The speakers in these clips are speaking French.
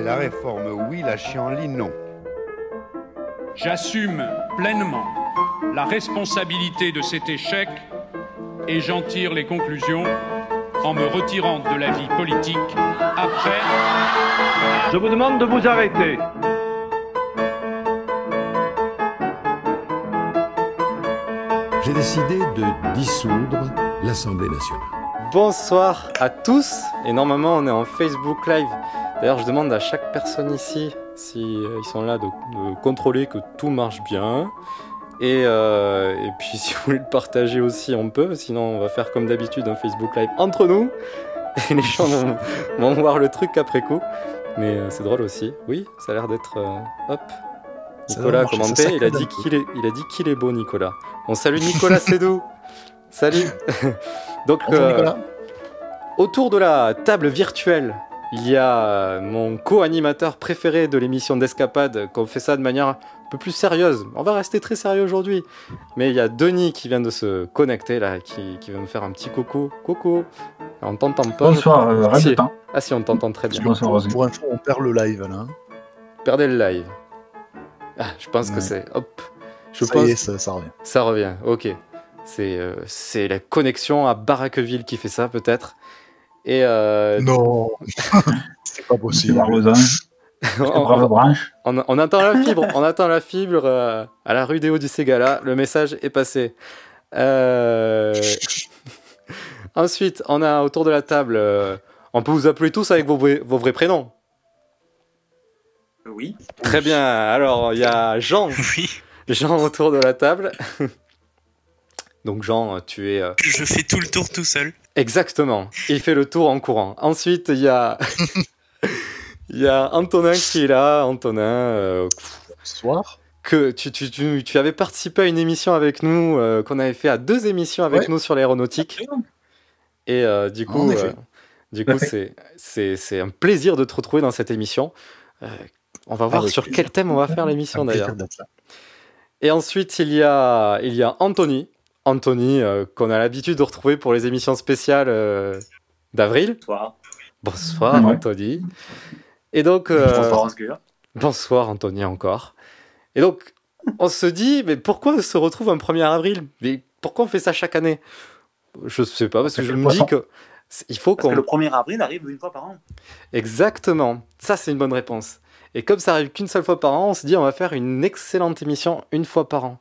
C'est la réforme oui, la chienlit non. J'assume pleinement la responsabilité de cet échec et j'en tire les conclusions en me retirant de la vie politique après. Je vous demande de vous arrêter. J'ai décidé de dissoudre l'Assemblée nationale. Bonsoir à tous, et normalement on est en Facebook Live. D'ailleurs je demande à chaque personne ici, si euh, sont là, de, de contrôler que tout marche bien. Et, euh, et puis si vous voulez le partager aussi on peut, sinon on va faire comme d'habitude un Facebook Live entre nous. Et les gens vont, vont voir le truc après coup. Mais euh, c'est drôle aussi. Oui, ça a l'air d'être... euh, hop. Nicolas a commenté, il a, dit qu'il est, il a dit qu'il est beau Nicolas. On salue Nicolas Sédou. Salut. Donc Bonjour, Nicolas. autour de la table virtuelle, il y a euh, mon co-animateur préféré de l'émission d'Escapade, qu'on fait ça de manière un peu plus sérieuse. On va rester très sérieux aujourd'hui. Mais il y a Denis qui vient de se connecter là, qui, qui va me faire un petit coucou. Coucou. On t'entend pas. Bonsoir, euh, si. Temps. Ah si, on t'entend très bien. Bonsoir. Pour info, on perd le live là. hein. Perdez le live. Ah, je pense que c'est... Hop. Je ça pense... y est, ça, ça revient. Ça revient, ok. C'est euh, c'est la connexion à Barraqueville qui fait ça, peut-être. Et euh, Non, c'est pas possible. la Rosanne. on, Bravo branche. on- on attend la fibre, on attend la fibre euh, à la rue des Hauts du Ségala. Le message est passé. Euh, Ensuite, on a autour de la table, euh, on peut vous appeler tous avec vos, vrais- vos vrais prénoms. Oui. Très bien. Alors, il y a Jean, Oui. Jean autour de la table. Donc Jean, tu es euh, Je fais tout le tour tout seul. Exactement. Il fait le tour en courant. Ensuite, il y a, il y a Antonin qui est là. Antonin, euh, Bonsoir. que tu, tu, tu, tu avais participé à une émission avec nous, euh, qu'on avait fait à deux émissions avec Ouais. nous sur l'aéronautique. Et euh, du coup, euh, du Tout à coup, c'est, un plaisir de te retrouver dans cette émission. On va voir Avec sur plaisir. quel thème on va faire l'émission d'ailleurs. Et ensuite, il y a, il y a Anthony. Anthony, euh, qu'on a l'habitude de retrouver pour les émissions spéciales euh, d'avril. Bonsoir. Bonsoir, Ouais. Anthony. Et donc, euh, Bonsoir, bonsoir, Anthony, encore. Et donc, on se dit, mais pourquoi on se retrouve un 1er avril? Mais pourquoi on fait ça chaque année? Je sais pas, parce que je que me dis poisson. que c'est- il faut Parce que qu'on. le 1er avril arrive une fois par an. Exactement. Ça, c'est une bonne réponse. Et comme ça arrive qu'une seule fois par an, on se dit, on va faire une excellente émission une fois par an.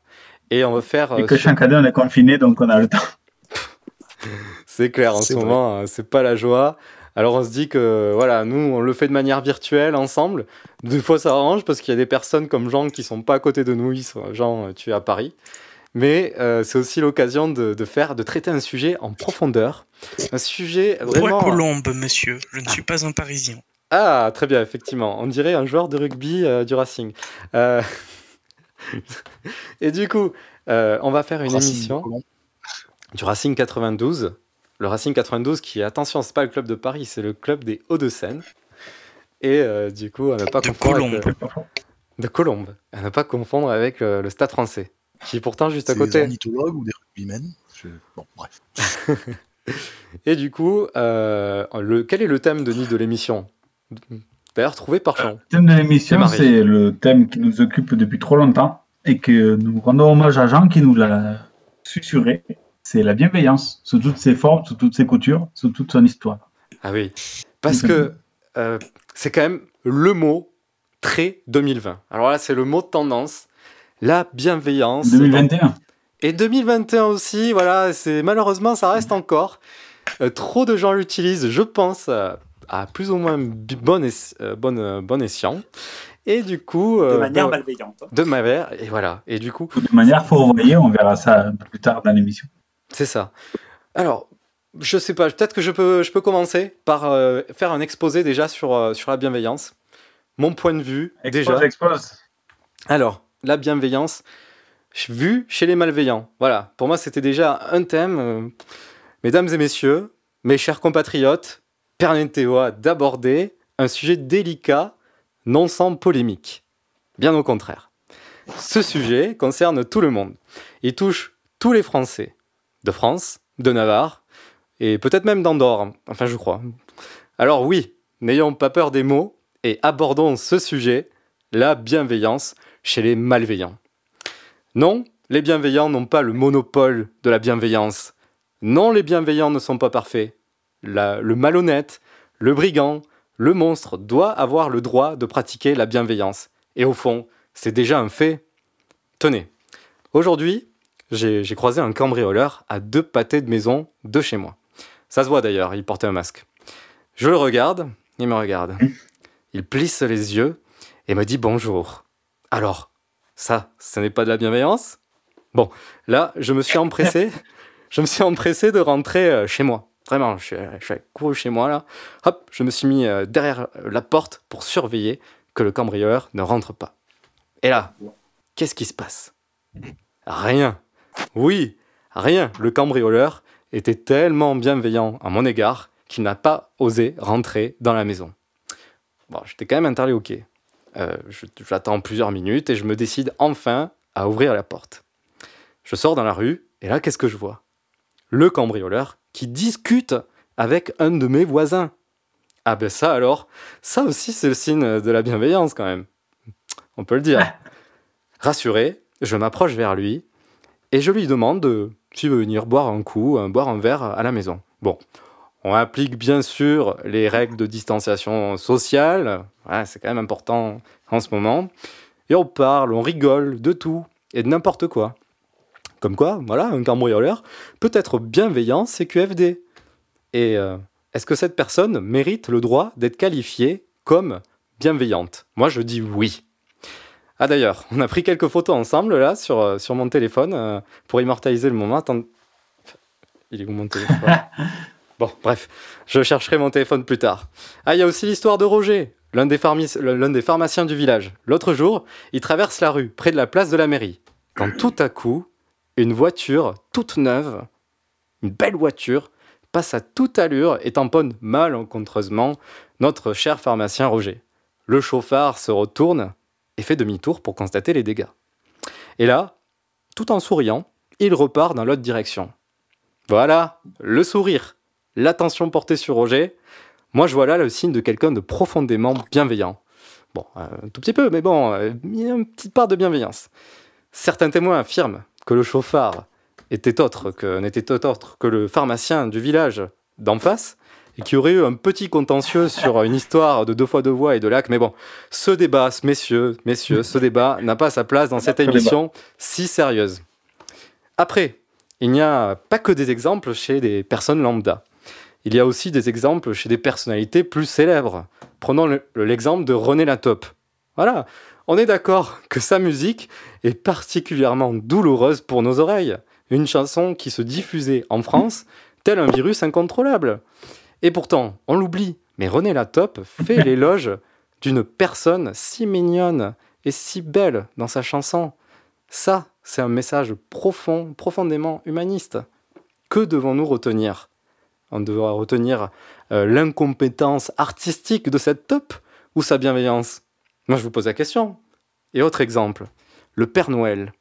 Et on va faire. Et euh, que sur- chaque année, on est confiné, donc on a le temps. C'est clair, en ce vrai. moment, euh, c'est pas la joie. Alors on se dit que voilà, nous on le fait de manière virtuelle ensemble. Des fois ça arrange parce qu'il y a des personnes comme Jean qui sont pas à côté de nous. Ils sont, Jean, euh, tu es à Paris. Mais euh, c'est aussi l'occasion de, de faire, de traiter un sujet en profondeur. Un sujet vraiment. Colombe, monsieur. Je ne suis pas un Parisien. Ah, très bien, effectivement. On dirait un joueur de rugby euh, du Racing. Euh, Et du coup, euh, on va faire une Racing émission du Racing 92. Le Racing 92 qui, attention, c'est pas le club de Paris, c'est le club des Hauts-de-Seine. Et euh, du coup, à ne pas De confondre avec Colombes. le- de Colombes. À ne pas confondre avec le, le Stade français, qui est pourtant juste à C'est des côté. ornithologues ou des rugbymen Je- Bon, bref. Et du coup, euh, le, quel est le thème, Denis, de l'émission? D'ailleurs, trouvé par Jean. Le thème de l'émission, c'est le thème qui nous occupe depuis trop longtemps et que nous rendons hommage à Jean qui nous l'a susurré. C'est la bienveillance, sous toutes ses formes, sous toutes ses coutures, sous toute son histoire. Ah oui, parce que euh, c'est quand même le mot très 2020. Alors là, c'est le mot de tendance, la bienveillance. 2021. Et 2021 aussi, voilà, c'est malheureusement, ça reste encore. Euh, trop de gens l'utilisent, je pense, euh, à plus ou moins bon, es- bon, bon escient. Et du coup... De euh, manière ben, malveillante. de manière, et voilà. Et du coup, De manière, faut envoyer, on verra ça un peu plus tard dans l'émission. C'est ça. Alors, je sais pas, peut-être que je peux, je peux commencer par euh, faire un exposé déjà sur, euh, sur la bienveillance. Mon point de vue, Expose, déjà. expose. Alors, la bienveillance, vue chez les malveillants. Voilà, pour moi, c'était déjà un thème. euh, mesdames et messieurs, mes chers compatriotes, permettez-moi d'aborder un sujet délicat, non sans polémique. Bien au contraire. Ce sujet concerne tout le monde. Il touche tous les Français, de France, de Navarre, et peut-être même d'Andorre, enfin je crois. Alors oui, n'ayons pas peur des mots et abordons ce sujet, la bienveillance chez les malveillants. Non, les bienveillants n'ont pas le monopole de la bienveillance. Non, les bienveillants ne sont pas parfaits. Le malhonnête, le brigand, le monstre doit avoir le droit de pratiquer la bienveillance. Et au fond, c'est déjà un fait. Tenez, aujourd'hui, j'ai croisé un cambrioleur à deux pâtés de maison de chez moi. Ça se voit d'ailleurs, il portait un masque. Je le regarde, il me regarde. Il plisse les yeux et me dit bonjour. Alors, ça, ce n'est pas de la bienveillance? Bon, là, je me suis empressé, je me suis empressé de rentrer euh, chez moi. Vraiment, je suis, couru chez moi là. Hop, je me suis mis euh, derrière la porte pour surveiller que le cambrioleur ne rentre pas. Et là, qu'est-ce qui se passe? Rien. Oui, rien. Le cambrioleur était tellement bienveillant à mon égard qu'il n'a pas osé rentrer dans la maison. Bon, j'étais quand même interloqué. Euh, J'attends plusieurs minutes et je me décide enfin à ouvrir la porte. Je sors dans la rue et là, qu'est-ce que je vois? Le cambrioleur qui discute avec un de mes voisins. Ah ben ça alors, ça aussi c'est le signe de la bienveillance quand même. On peut le dire. Rassuré, je m'approche vers lui et je lui demande de- s'il veut venir boire un coup, euh, boire un verre à la maison. Bon, on applique bien sûr les règles de distanciation sociale, Ouais, c'est quand même important en ce moment, et on parle, on rigole de tout et de n'importe quoi. Comme quoi, voilà, un cambrioleur peut être bienveillant CQFD. Et euh, est-ce que cette personne mérite le droit d'être qualifiée comme bienveillante? Moi, je dis oui. Ah d'ailleurs, on a pris quelques photos ensemble là sur, euh, sur mon téléphone euh, pour immortaliser le moment. Attends. Il est où mon téléphone? Bon, bref, je chercherai mon téléphone plus tard. Ah, il y a aussi l'histoire de Roger, l'un des, des pharmaciens du village. L'autre jour, il traverse la rue, près de la place de la mairie, quand tout à coup, une voiture toute neuve, une belle voiture, passe à toute allure et tamponne malencontreusement notre cher pharmacien Roger. Le chauffard se retourne et fait demi-tour pour constater les dégâts. Et là, tout en souriant, il repart dans l'autre direction. Voilà, le sourire, l'attention portée sur Roger. Moi, je vois là le signe de quelqu'un de profondément bienveillant. Bon, euh, un tout petit peu, mais bon, il y a une petite part de bienveillance. Certains témoins affirment que le chauffard était autre que n'était autre que le pharmacien du village d'en face et qu'il y aurait eu un petit contentieux sur une histoire de deux fois deux voix et de lac. Mais bon, ce débat, messieurs, messieurs, ce débat n'a pas sa place dans cette émission si sérieuse. Après, il n'y a pas que des exemples chez des personnes lambda. Il y a aussi des exemples chez des personnalités plus célèbres. Prenons le- l'exemple de René Latope. Voilà, on est d'accord que sa musique est particulièrement douloureuse pour nos oreilles. Une chanson qui se diffusait en France tel un virus incontrôlable. Et pourtant, on l'oublie, mais René Latope fait l'éloge d'une personne si mignonne et si belle dans sa chanson. Ça, c'est un message profond, profondément humaniste. Que devons-nous retenir? On devra retenir euh, l'incompétence artistique de cette top ou sa bienveillance? Moi, je vous pose la question. Et autre exemple, le Père Noël.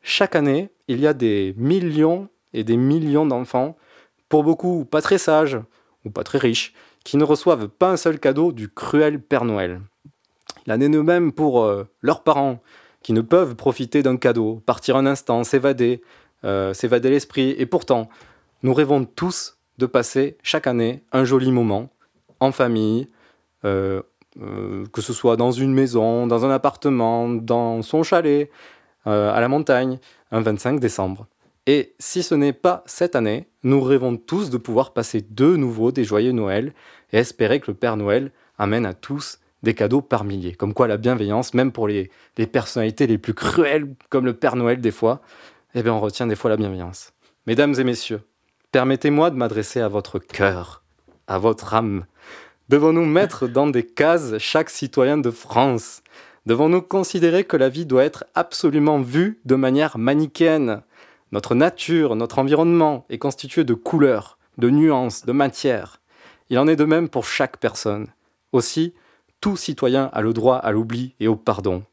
Chaque année, il y a des millions et des millions d'enfants, pour beaucoup pas très sages ou pas très riches, qui ne reçoivent pas un seul cadeau du cruel Père Noël. Il en est de même pour euh, leurs parents, qui ne peuvent profiter d'un cadeau, partir un instant, s'évader, euh, s'évader l'esprit. Et pourtant, nous rêvons tous de passer chaque année un joli moment en famille, euh, euh, que ce soit dans une maison, dans un appartement, dans son chalet, euh, à la montagne, un 25 décembre. Et si ce n'est pas cette année, nous rêvons tous de pouvoir passer de nouveau des joyeux Noël et espérer que le Père Noël amène à tous des cadeaux par milliers. Comme quoi la bienveillance, même pour les, les personnalités les plus cruelles, comme le Père Noël des fois, eh bien on retient des fois la bienveillance. Mesdames et messieurs, permettez-moi de m'adresser à votre cœur, à votre âme. Devons-nous mettre dans des cases chaque citoyen de France? Devons-nous considérer que la vie doit être absolument vue de manière manichéenne? Notre nature, notre environnement est constitué de couleurs, de nuances, de matières. Il en est de même pour chaque personne. Aussi, tout citoyen a le droit à l'oubli et au pardon.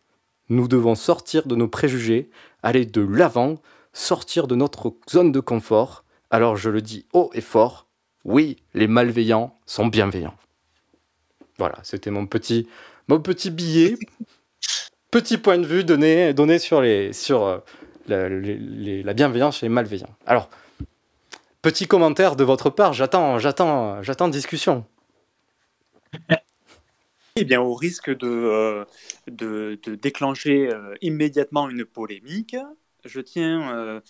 Nous devons sortir de nos préjugés, aller de l'avant, sortir de notre zone de confort. Alors je le dis haut et fort, oui, les malveillants sont bienveillants. Voilà, c'était mon petit, billet, petit point de vue donné, sur, euh, la, bienveillance chez les malveillants. Alors, petit commentaire de votre part, j'attends, j'attends, j'attends discussion. Eh bien, au risque de, euh, déclencher euh, immédiatement une polémique, je tiens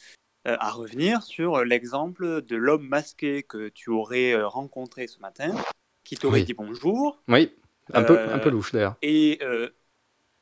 à revenir sur l'exemple de l'homme masqué que tu aurais rencontré ce matin, qui t'aurait Oui. dit bonjour. Oui, un, peu, Euh, un peu louche d'ailleurs. Et, euh,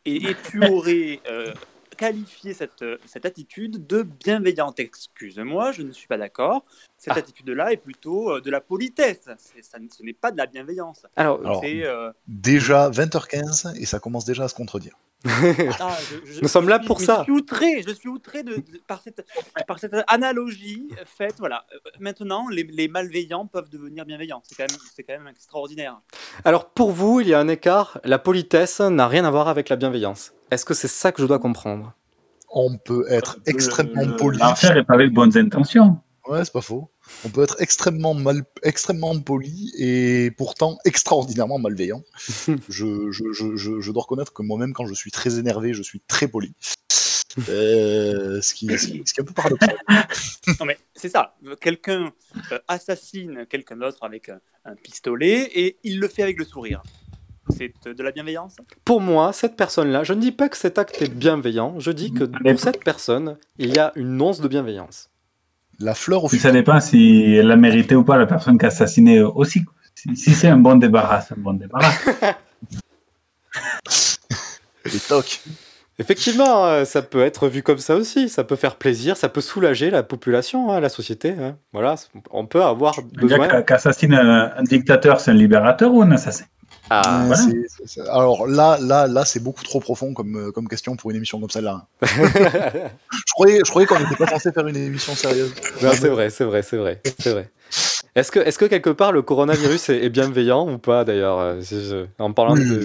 et, et tu aurais euh, qualifié cette, cette attitude de bienveillante. Excuse-moi, je ne suis pas d'accord. Cette Ah. attitude-là est plutôt euh, de la politesse. Ça ce n'est pas de la bienveillance. Alors, euh, déjà 20h15 et ça commence déjà à se contredire. Ah, je- je- Nous sommes là pour ça. Je suis outré, je suis outré de, de- par, cette, par cette analogie faite. Voilà. Maintenant, les, les malveillants peuvent devenir bienveillants. C'est quand, même- c'est quand même extraordinaire. Alors pour vous, il y a un écart. La politesse n'a rien à voir avec la bienveillance. Est-ce que c'est ça que je dois comprendre? On peut être extrêmement poli. L'enfer est pavé de bonnes intentions. Ouais, c'est pas faux. On peut être extrêmement mal, extrêmement poli et pourtant extraordinairement malveillant. je, je, je, je, je dois reconnaître que moi-même, quand je suis très énervé, je suis très poli. Euh, ce, qui, ce, est un peu paradoxal. Non, mais c'est ça. Quelqu'un euh, assassine quelqu'un d'autre avec un, un pistolet et il le fait avec le sourire. C'est euh, de la bienveillance? Pour moi, cette personne-là, je ne dis pas que cet acte est bienveillant, je dis que pour cette personne, il y a une once de bienveillance. La fleur au Puis ça dépend si elle a mérité ou pas la personne qui a assassiné aussi. Si, si c'est un bon débarras, c'est un bon débarras. Et toc. Effectivement, euh, ça peut être vu comme ça aussi. Ça peut faire plaisir, ça peut soulager la population, hein, la société. hein. Voilà, on peut avoir besoin. gars qui- qui assassine un, un dictateur, c'est un libérateur ou un assassin? Ah, Euh, Alors là, là, là, c'est beaucoup trop profond comme, euh, comme question pour une émission comme celle-là. je croyais, je croyais qu'on n'était pas censé faire une émission sérieuse. Non, c'est vrai, c'est vrai, c'est vrai, c'est vrai. Est-ce que, est-ce que quelque part le coronavirus est, est bienveillant ou pas d'ailleurs euh, En parlant de,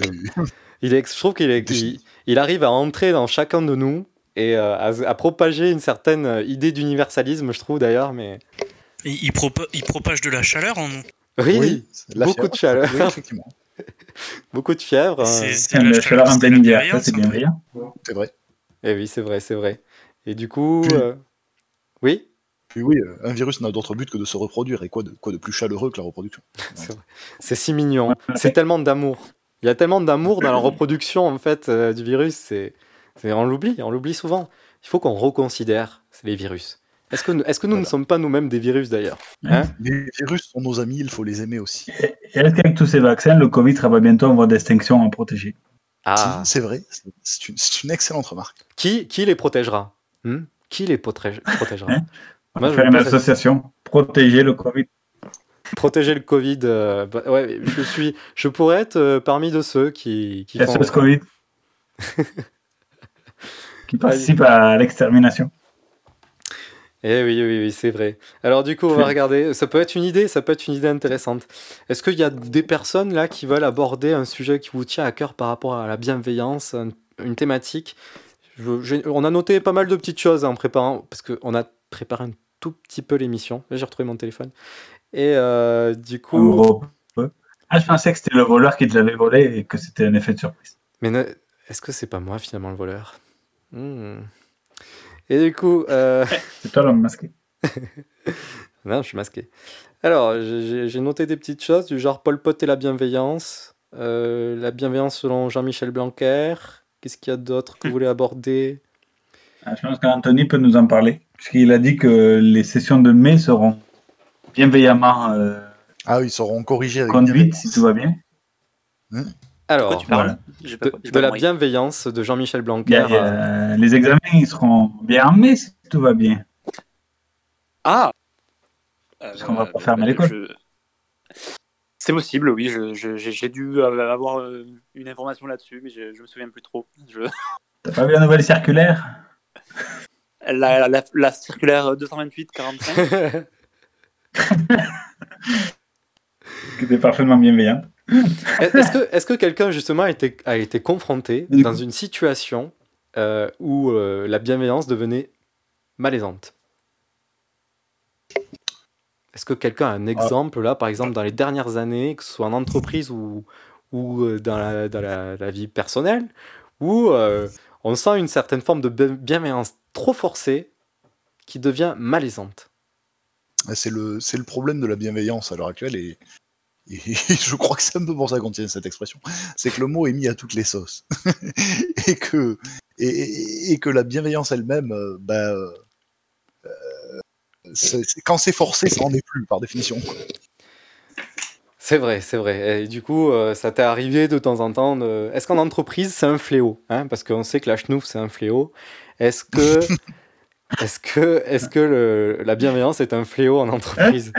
il est, je trouve qu'il est, il, il arrive à entrer dans chacun de nous et euh, à, à propager une certaine euh, idée d'universalisme, je trouve d'ailleurs. Mais Il, il propa- il propage de la chaleur en nous. oui, Oui, la beaucoup de chaleur, oui, effectivement. beaucoup de fièvre. euh, C'est- Tiens, la le chaleur, en c'est plein la hiver, ça c'est hein. bienveillant. C'est vrai. Et oui, c'est vrai, c'est vrai. Et du coup, euh, oui, Puis oui, euh, un virus n'a d'autre but que de se reproduire. Et quoi de, quoi de plus chaleureux que la reproduction c'est vrai. C'est si mignon. C'est tellement d'amour. Il y a tellement d'amour dans la reproduction en fait euh, du virus. C'est, c'est- on l'oublie, on l'oublie souvent. Il faut qu'on reconsidère les virus. Est-ce que, nous- est-ce que nous ne sommes pas nous-mêmes des virus d'ailleurs Hein Les virus sont nos amis, il faut les aimer aussi. Et est-ce qu'avec tous ces vaccins, le Covid sera bientôt en voie d'extinction à protéger? Ah, C'est vrai, c'est- une, c'est une excellente remarque. qui, qui les protégera? Hmm? Qui les protège- protégera? Hein? On Moi, va je faire une association, protéger le Covid. Protéger le Covid. euh, bah, ouais, je suis, je pourrais être euh, parmi de ceux qui, qui font. Covid. qui participe à l'extermination. Eh oui, oui, oui, c'est vrai. Alors du coup, on va regarder. Ça peut être une idée, ça peut être une idée intéressante. Est-ce qu'il y a des personnes là qui veulent aborder un sujet qui vous tient à cœur par rapport à la bienveillance, un- une thématique? Je- On a noté pas mal de petites choses en préparant, parce qu'on a préparé un tout petit peu l'émission. Là, j'ai retrouvé mon téléphone. Et euh, du coup. Ah, je pensais que c'était le voleur qui te l'avait volé et que c'était un effet de surprise. mais ne- est-ce que c'est pas moi finalement le voleur? Hmm. Et du coup, euh, C'est toi l'homme masqué. Non, je suis masqué. Alors, j'ai noté des petites choses du genre Paul Pot et la bienveillance, euh, la bienveillance selon Jean-Michel Blanquer. Qu'est-ce qu'il y a d'autre que vous voulez aborder? Ah, Je pense qu'Anthony peut nous en parler, puisqu'il a dit que les sessions de mai seront bienveillamment euh, Ah ils seront corrigés avec conduites, si tout va bien. Alors, Pourquoi tu parles? Voilà. J'ai pas- de, la bienveillance de Jean-Michel Blanquer. a- a- les examens ils seront bien en mai, si tout va bien. Ah Parce qu'on va pas fermer l'école. je- C'est possible, oui. J'ai dû euh, avoir euh, une information là-dessus, mais je, je me souviens plus trop. Je... T'as pas vu la nouvelle circulaire? La, la, la circulaire 228-45 Qui était parfaitement bienveillant. Est-ce que, est que quelqu'un justement a été, a été confronté dans une situation euh, où euh, la bienveillance devenait malaisante? Est-ce que quelqu'un a un exemple là, par exemple dans les dernières années, que ce soit en entreprise ou, ou euh, dans, la, dans la, la vie personnelle, où euh, on sent une certaine forme de bien- bienveillance trop forcée qui devient malaisante? C'est le, c'est le problème de la bienveillance à l'heure actuelle et, et je crois que c'est un peu pour ça qu'on tient cette expression. C'est que le mot est mis à toutes les sauces et que et, que la bienveillance elle-même, euh, bah, euh, c'est- quand c'est forcé, ça en est plus par définition. C'est vrai, c'est vrai. Et du coup, euh, ça t'est arrivé de temps en temps. de- Est-ce qu'en entreprise, c'est un fléau hein? Parce qu'on sait que la chenouf, c'est un fléau. Est-ce que, est-ce que, est-ce que le- la bienveillance est un fléau en entreprise?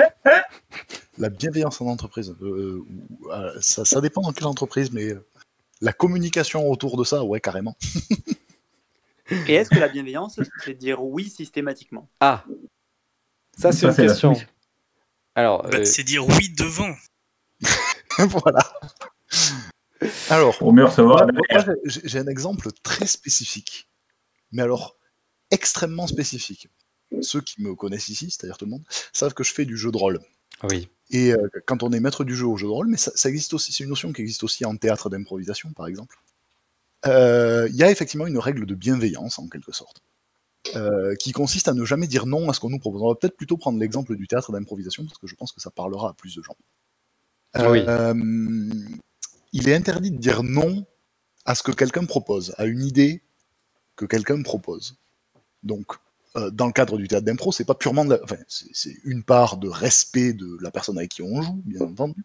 La bienveillance en entreprise, euh, ou- euh, ça, ça dépend dans quelle entreprise, mais euh, la communication autour de ça, ouais, carrément. Et est-ce que la bienveillance, c'est dire oui systématiquement? Ah, ça c'est une la question. Alors, Bah, euh, c'est dire oui devant. voilà. Alors, Pour mieux recevoir. J'ai un exemple très spécifique, mais alors extrêmement spécifique. Ceux qui me connaissent ici, c'est-à-dire tout le monde, savent que je fais du jeu de rôle. oui. Et euh, quand on est maître du jeu au jeu de rôle, mais ça, ça existe aussi, c'est une notion qui existe aussi en théâtre d'improvisation, par exemple. euh, Il y a effectivement une règle de bienveillance, en quelque sorte, euh, qui consiste à ne jamais dire non à ce qu'on nous propose. On va peut-être plutôt prendre l'exemple du théâtre d'improvisation, parce que je pense que ça parlera à plus de gens. Oui. Euh, il est interdit de dire non à ce que quelqu'un propose, à une idée que quelqu'un propose. Donc, euh, dans le cadre du théâtre d'impro, c'est pas purement de la- enfin, c'est une part de respect de la personne avec qui on joue, bien entendu.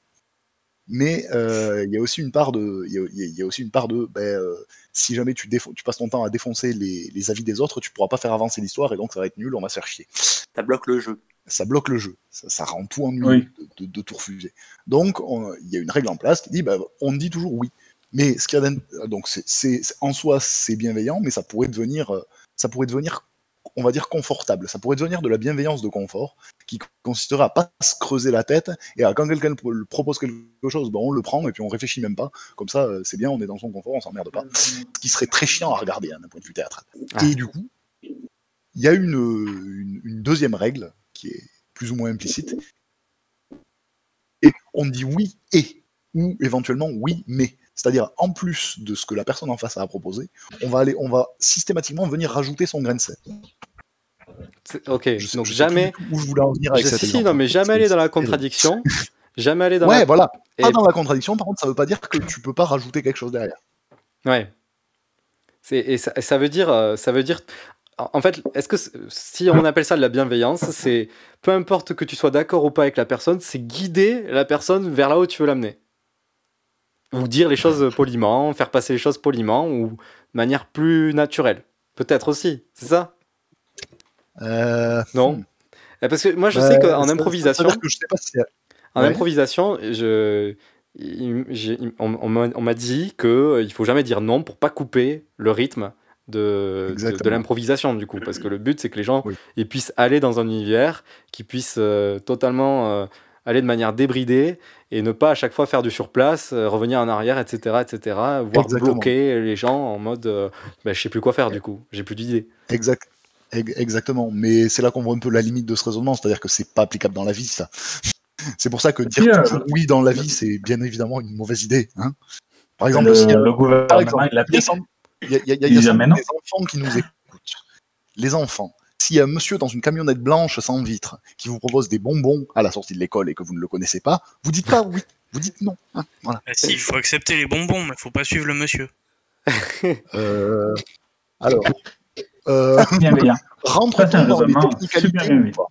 Mais euh, il y a aussi une part de, il y a, il y a aussi une part de, ben, euh, si jamais tu, passes ton temps à défoncer les, les avis des autres, tu pourras pas faire avancer l'histoire et donc ça va être nul, on va se faire chier. Ça bloque le jeu. Ça bloque le jeu, ça, ça rend tout ennuyeux Oui. de, de- de tout refuser. Donc on- il y a une règle en place qui dit, ben, on dit toujours oui. Mais ce qu'il y a d'in- donc c'est, en soi c'est bienveillant, mais ça pourrait devenir, ça pourrait devenir, on va dire confortable. Ça pourrait devenir de la bienveillance de confort qui consisterait à pas se creuser la tête et à quand quelqu'un pro- propose quelque chose, ben, on le prend et puis on réfléchit même pas. Comme ça, euh, c'est bien, on est dans son confort, on s'emmerde pas. Ce qui serait très chiant à regarder hein, d'un point de vue théâtral. Ah. Et du coup, il y a une, une, une deuxième règle qui est plus ou moins implicite. Et on dit oui et, ou éventuellement oui mais. C'est-à-dire, en plus de ce que la personne en face a à proposer, on va, aller, on va systématiquement venir rajouter son grain de sel. Ok, Je sais- donc je jamais. où je voulais en venir avec Je- cet si, non, mais jamais aller dans la contradiction. jamais aller dans Ouais, la. voilà. Pas Et- dans la contradiction, par contre, ça veut pas dire que tu peux pas rajouter quelque chose derrière. Ouais. Et ça, ça veut dire, euh, ça veut dire, en fait, est-ce que si on appelle ça de la bienveillance, c'est peu importe que tu sois d'accord ou pas avec la personne, c'est guider la personne vers là où tu veux l'amener. Ou dire les choses poliment, faire passer les choses poliment ou de manière plus naturelle. Peut-être aussi, c'est ça? Euh, Non? Eh, Parce que moi, je bah, sais qu'en improvisation, ça veut dire que je sais pas si- en Ouais. improvisation, je, on, on m'a dit que euh, il faut jamais dire non pour pas couper le rythme de, de, de Exactement. l'improvisation du coup, parce que le but c'est que les gens ils puissent aller dans un univers, qu'ils puissent euh, totalement euh, aller de manière débridée et ne pas à chaque fois faire du surplace, euh, revenir en arrière, etc., etc., voire Exactement. bloquer les gens en mode euh, bah, je sais plus quoi faire du coup, j'ai plus d'idées. Exact. Ex- Exactement. Mais c'est là qu'on voit un peu la limite de ce raisonnement, c'est-à-dire que c'est pas applicable dans la vie, ça. C'est pour ça que dire toujours oui dans la vie, c'est bien évidemment une mauvaise idée. Hein par exemple, le, gouvernement, par exemple, il y a, il y a- il y a- Il y des enfants qui nous écoutent. Les enfants. S'il y a un monsieur dans une camionnette blanche sans vitre qui vous propose des bonbons à la sortie de l'école et que vous ne le connaissez pas, vous dites pas oui, vous dites non. hein, voilà. Ah si, il faut accepter les bonbons, mais faut pas suivre le monsieur. Euh, alors, euh, Bienveillant. rentre Ça, dans les technicalités pas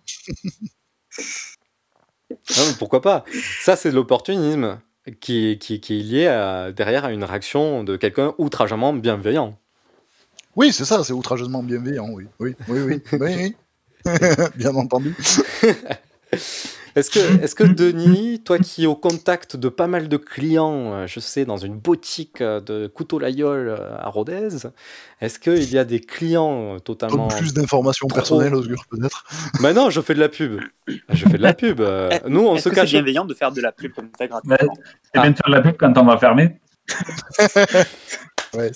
Ah, pourquoi pas Ça, c'est de l'opportunisme qui, qui, qui est lié à, derrière à une réaction de quelqu'un outrageusement bienveillant. Oui, c'est ça, c'est outrageusement bienveillant, oui. Oui, oui, oui. oui, oui. Bien entendu. Est-ce que, est que Denis, toi qui es au contact de pas mal de clients, euh, je sais, dans une boutique euh, de couteau Layol euh, à Rodez, est-ce qu'il y a des clients totalement. Comme plus d'informations trop- personnelles, Osgur, peut-être Bah non, je fais de la pub. Je fais de la pub. euh, Nous, on se que cache. C'est bienveillant de faire de la pub comme ça gratuitement. C'est bien de faire de la pub quand on va fermer. Ouais,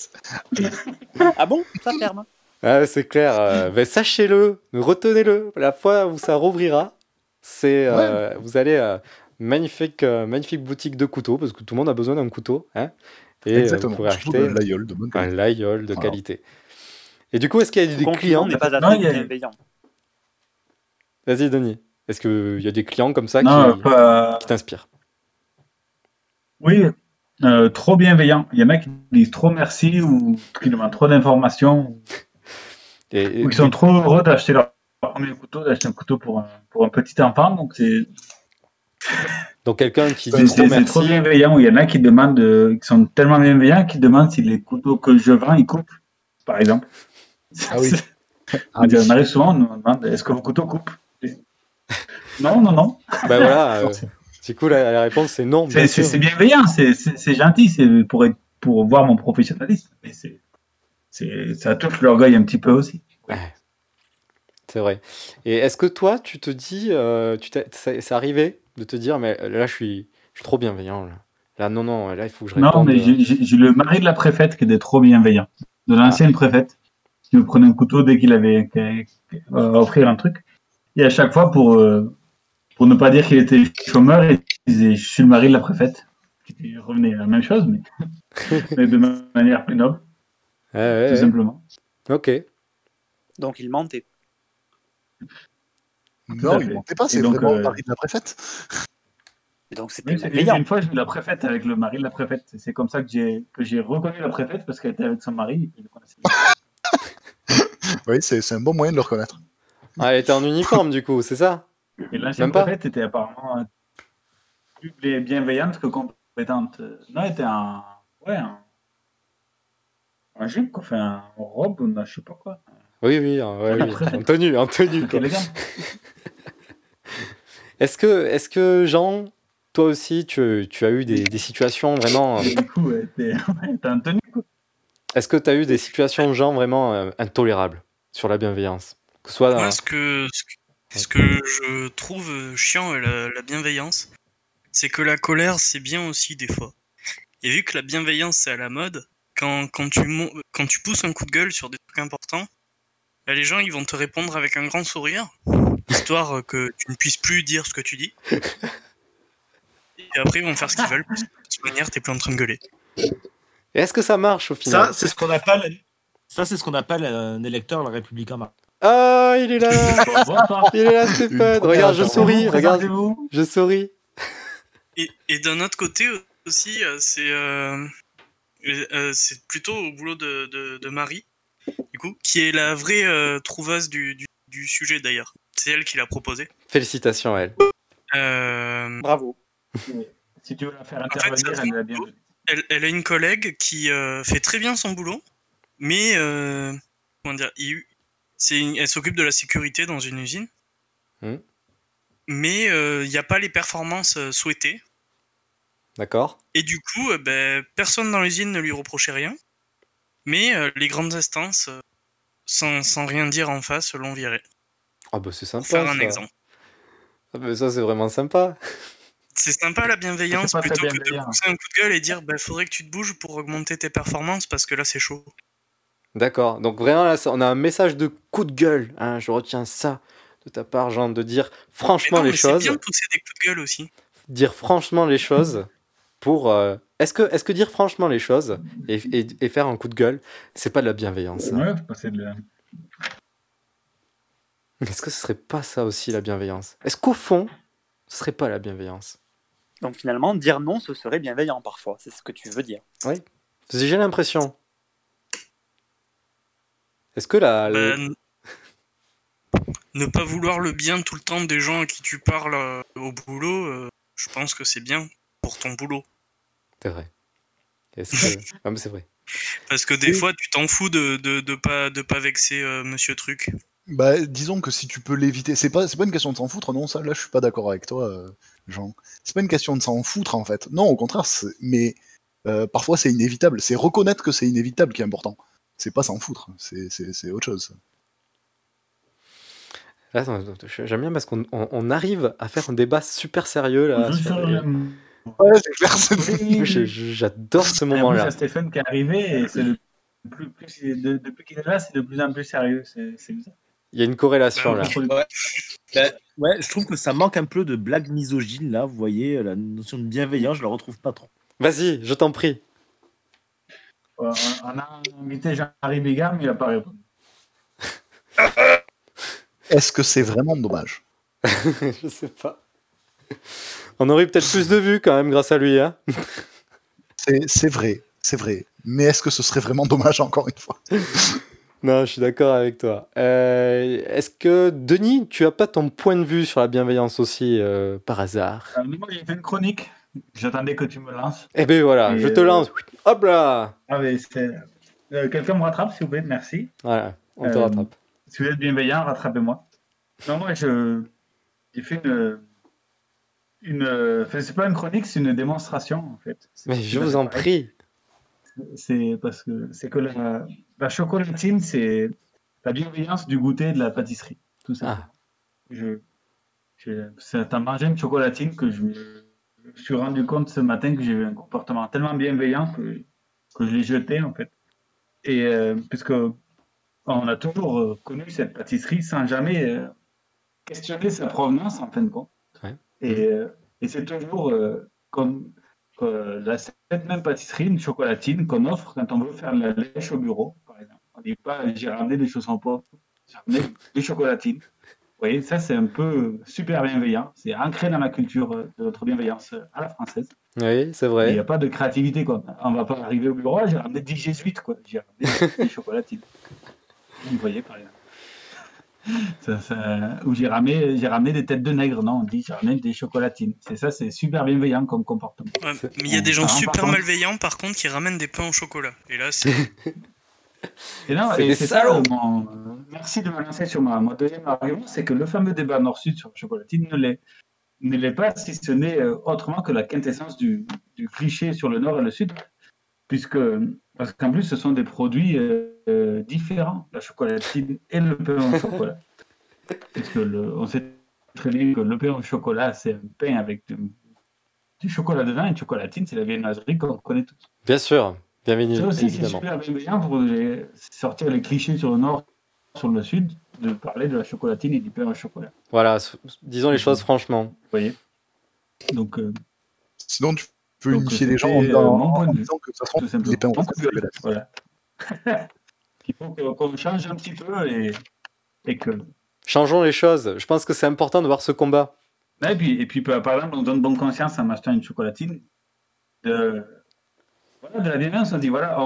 Ah bon? Ça ferme. Ah, c'est clair. euh, ben, Sachez-le, retenez-le. La fois où ça rouvrira, c'est euh, vous allez euh, magnifique, euh, magnifique boutique de couteaux parce que tout le monde a besoin d'un couteau, hein. Et euh, Exactement, vous pourrez surtout acheter de de bonne un qualité. Laïol de Voilà. qualité. Et du coup, est-ce qu'il y a des Conclusion clients n'est pas Non, assez il y a-. Vas-y, Denis. Est-ce qu'il y a des clients comme ça Non, qui, pas- qui t'inspirent? Oui, euh, trop bienveillant. Il y en a qui disent trop merci ou qui demandent trop d'informations Et, et- ou qui sont trop heureux d'acheter leur premier couteau, d'acheter un couteau pour un, pour un petit enfant. Donc c'est Donc quelqu'un qui dit trop c'est trop merci. bienveillant. Il y en a qui demandent, euh, qui sont tellement bienveillants qu'ils demandent si les couteaux que je vends ils coupent, par exemple. Ah oui. On dit- on arrive souvent, on nous demande est-ce que vos couteaux coupent? Non, non, non. Bah voilà. euh, du coup, la, la réponse c'est non. bien C'est- bienveillant, c'est- gentil, c'est pour, être- pour voir mon professionnalisme. Mais c'est- ça touche l'orgueil un petit peu aussi. C'est vrai. Et est-ce que toi, tu te dis, euh, tu c'est arrivé de te dire, mais là, je suis, je suis trop bienveillant. Là. Là, non, non, là, il faut que je réponde. Non, mais euh, j'ai- le mari de la préfète qui était trop bienveillant. De Ah. l'ancienne préfète, qui me prenait un couteau dès qu'il avait qu'à- à offrir un truc. Et à chaque fois, pour, euh, pour ne pas dire qu'il était chômeur, il disait Je suis le mari de la préfète. Qui revenait à la même chose, mais, mais de manière plus noble, ouais, ouais, tout ouais. simplement. Ok. Donc il mentait. Non, il mentait pas, c'est vraiment euh, le mari de la préfète. Et donc c'était Oui, une fois, j'ai vu la préfète avec le mari de la préfète. C'est comme ça que j'ai que j'ai reconnu la préfète parce qu'elle était avec son mari. et le. Oui, c'est c'est un bon moyen de le reconnaître. Ah, elle était en uniforme, du coup, c'est ça? Et l'ancienne préfète était apparemment euh, plus bienveillante que compétente. Euh, Non, elle était en. Ouais, en. En jupe, quoi. Enfin, en robe, ou je sais pas quoi. Oui, oui, ouais, oui. en tenue, en tenue. Quoi. Est-ce que, est-ce que Jean, toi aussi, tu, tu as eu des, des situations vraiment. Et du coup, était en tenue, quoi. Est-ce que tu as eu des situations, Jean, vraiment euh, intolérables sur la bienveillance? Que ce soit. Moi, dans- ce que, ce que- ce que je trouve euh, chiant avec la, la bienveillance, c'est que la colère, c'est bien aussi des fois. Et vu que la bienveillance, c'est à la mode, quand, quand, tu, quand tu pousses un coup de gueule sur des trucs importants, les gens, ils vont te répondre avec un grand sourire, histoire euh, que tu ne puisses plus dire ce que tu dis. Et après, ils vont faire ce qu'ils veulent, parce que de toute manière, t'es plus en train de gueuler. Et Est-ce que ça marche au final? Ça, c'est ce qu'on appelle, ça, c'est ce qu'on appelle un électeur La République en marche. Ah, il est là. Il est là, Stéphane Regarde, je souris, regarde, je souris. Et, et d'un autre côté aussi, euh, c'est euh, euh, c'est plutôt au boulot de, de, de Marie, du coup, qui est la vraie euh, trouveuse du, du, du sujet d'ailleurs. C'est elle qui l'a proposé. Félicitations à elle. Euh, Bravo. Si tu veux la faire En fait, intervenir, ça elle l'a bien elle, elle a une collègue qui euh, fait très bien son boulot, mais euh, comment dire, il- une- elle s'occupe de la sécurité dans une usine, Hmm. mais euh, il n'y a pas les performances euh, souhaitées. D'accord Et du coup, euh, ben, personne dans l'usine ne lui reprochait rien, mais euh, les grandes instances, euh, sans, sans rien dire en face, l'ont viré. Ah, bah c'est sympa. Pour faire un ça. exemple. Ah, bah, ça, c'est vraiment sympa. C'est sympa la bienveillance plutôt que de pousser un coup de gueule et dire bah, faudrait que tu te bouges pour augmenter tes performances parce que là c'est chaud. D'accord. Donc vraiment, là, ça- on a un message de coup de gueule. hein, je retiens ça de ta part, Jean, de dire franchement Mais non, les mais c'est choses. bien de pousser des coups de gueule aussi. Dire franchement les choses pour... euh, Est-ce que, est que dire franchement les choses et, et- et faire un coup de gueule, c'est pas de la bienveillance ça? Ouais, passer de la- Est-ce que ce serait pas ça aussi la bienveillance? Est-ce qu'au fond, ce serait pas la bienveillance? Donc finalement, dire non, ce serait bienveillant parfois. C'est ce que tu veux dire. Oui. J'ai l'impression. Est-ce que la... Bah, ne pas vouloir le bien tout le temps des gens à qui tu parles euh, au boulot, euh, je pense que c'est bien pour ton boulot. C'est vrai. Que... ah, mais c'est vrai. Parce que des fois, tu t'en fous de, de, de pas, de pas vexer euh, Monsieur Truc. Bah, disons que si tu peux l'éviter, c'est pas, c'est pas une question de s'en foutre, non, ça, là, je suis pas d'accord avec toi, euh, Jean. C'est pas une question de s'en foutre, en fait. Non, au contraire, mais euh, parfois c'est inévitable. C'est reconnaître que c'est inévitable qui est important. C'est pas s'en foutre, c'est, autre chose. Là, J'aime bien parce qu'on on- on arrive à faire un débat super sérieux là. Ouais, c'est J'adore ce moment-là. c'est Stéphane qui est arrivé et c'est le plus, de- depuis qu'il est là, c'est de plus en plus sérieux. C'est c'est bizarre. Il y a une corrélation là. Ouais. Ben, ouais, je trouve que ça manque un peu de blague misogyne là. Vous voyez, la notion de bienveillance, je la retrouve pas trop. Vas-y, je t'en prie. On on a invité Jean-Marie Bigard, mais il n'a pas répondu. Est-ce que c'est vraiment dommage je sais pas. On aurait peut-être plus de vues quand même grâce à lui. Hein c'est, c'est vrai, c'est vrai. Mais est-ce que ce serait vraiment dommage, encore une fois non, je suis d'accord avec toi. Euh, Est-ce que, Denis, tu as pas ton point de vue sur la bienveillance aussi, euh, par hasard? Euh, moi, j'ai fait une chronique. J'attendais que tu me lances. Eh ben voilà, Et, je te euh, lance. Hop là Ah, euh, Quelqu'un me rattrape, s'il vous plaît, merci. Voilà, on te Euh, rattrape. Si vous êtes bienveillant, rattrapez-moi. Non, moi, je j'ai fait une. une enfin, c'est pas une chronique, c'est une démonstration, en fait. Mais je vous en prie. C'est parce que c'est que la, la chocolatine, c'est la bienveillance du goûter et de la pâtisserie. Tout ça. Ah. Je, je, c'est en mangeant une chocolatine que je me je me suis rendu compte ce matin que j'ai eu un comportement tellement bienveillant que, que je l'ai jeté, en fait. Et euh, puisque on a toujours euh, connu cette pâtisserie sans jamais euh, questionner sa provenance, en fin de compte. Ouais. Et, euh, et c'est toujours comme la, cette même pâtisserie, une chocolatine qu'on offre quand on veut faire de la lèche au bureau, par exemple. On dit pas j'ai ramené des chaussons pauvres, j'ai ramené des chocolatines. Vous voyez, ça c'est un peu super bienveillant. C'est ancré dans la culture de notre bienveillance à la française. Oui, c'est Il n'y vrai. a pas de créativité. Quoi. On va pas arriver au bureau, j'ai ramené 10 jésuites, quoi. J'ai ramené des chocolatines. Vous voyez, par exemple. Ça, ça- Ou j'ai ramené, j'ai ramené des têtes de nègre. Non, on dit j'ai ramené des chocolatines. C'est ça, c'est super bienveillant comme comportement. Ouais, mais il y a des gens super malveillants par contre qui ramènent des pains au chocolat. Et là, c'est. Et non, C'est des ça, salauds. mon- euh, Merci de me lancer sur ma, mon deuxième argument, c'est que le fameux débat Nord-Sud sur la chocolatine ne l'est, ne l'est pas si ce n'est euh, autrement que la quintessence du, du cliché sur le Nord et le Sud, puisque parce qu'en plus ce sont des produits euh, euh, différents, la chocolatine et le pain au chocolat. Puisque le, on sait très bien que le pain au chocolat, c'est un pain avec du, du chocolat dedans, et une chocolatine, c'est la viennoiserie qu'on connaît tous. Bien sûr, bienvenue, Ça aussi, c'est super bienveillant pour les- sortir les clichés sur le nord, sur le sud, de parler de la chocolatine et du pain au chocolat. Voilà, disons les choses franchement. Vous voyez Donc, euh, Sinon, tu peux Donc, unifier les gens en, c'était, euh, disant que tout simplement. les pains au chocolat, Voilà. Il faut qu'on change un petit peu et, et que. Changeons les choses. Je pense que c'est important de voir ce combat. Et puis, et puis, par exemple, on donne bonne conscience en m'achetant une chocolatine. De, voilà, de la bienveillance, on dit voilà,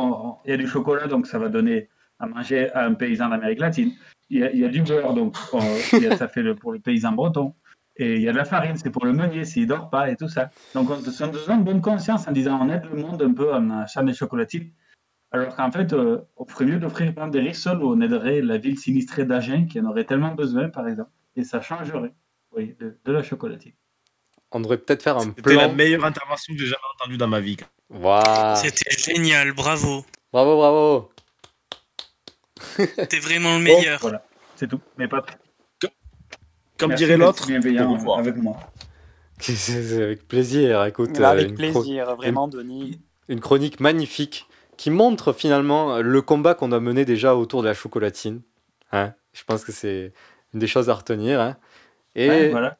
il y a du chocolat, donc ça va donner à manger à un paysan d'Amérique latine. Il y a, du beurre, donc ça fait le, pour le paysan breton. Et il y a de la farine, c'est pour le meunier s'il dort pas et tout ça. Donc on se donne bonne conscience en disant on aide le monde un peu en achetant des chocolatines. Alors qu'en fait, euh, on ferait mieux d'offrir des rissoles où on aiderait la ville sinistrée d'Agen qui en aurait tellement besoin, par exemple. Et ça changerait oui, de la chocolatine. On devrait peut-être faire un C'était la plan. meilleure intervention que j'ai jamais entendue dans ma vie. Waouh. C'était génial, bravo. Bravo, bravo. T'es vraiment le meilleur. Voilà, c'est tout. Mais pas Comme Merci dirait l'autre, avec moi. Avec plaisir. Écoute, Là, euh, avec chro- plaisir, vraiment, Denis. Une chronique magnifique qui montre finalement le combat qu'on a mené déjà autour de la chocolatine. Hein Je pense que c'est une des choses à retenir. hein. Et, Ouais, voilà.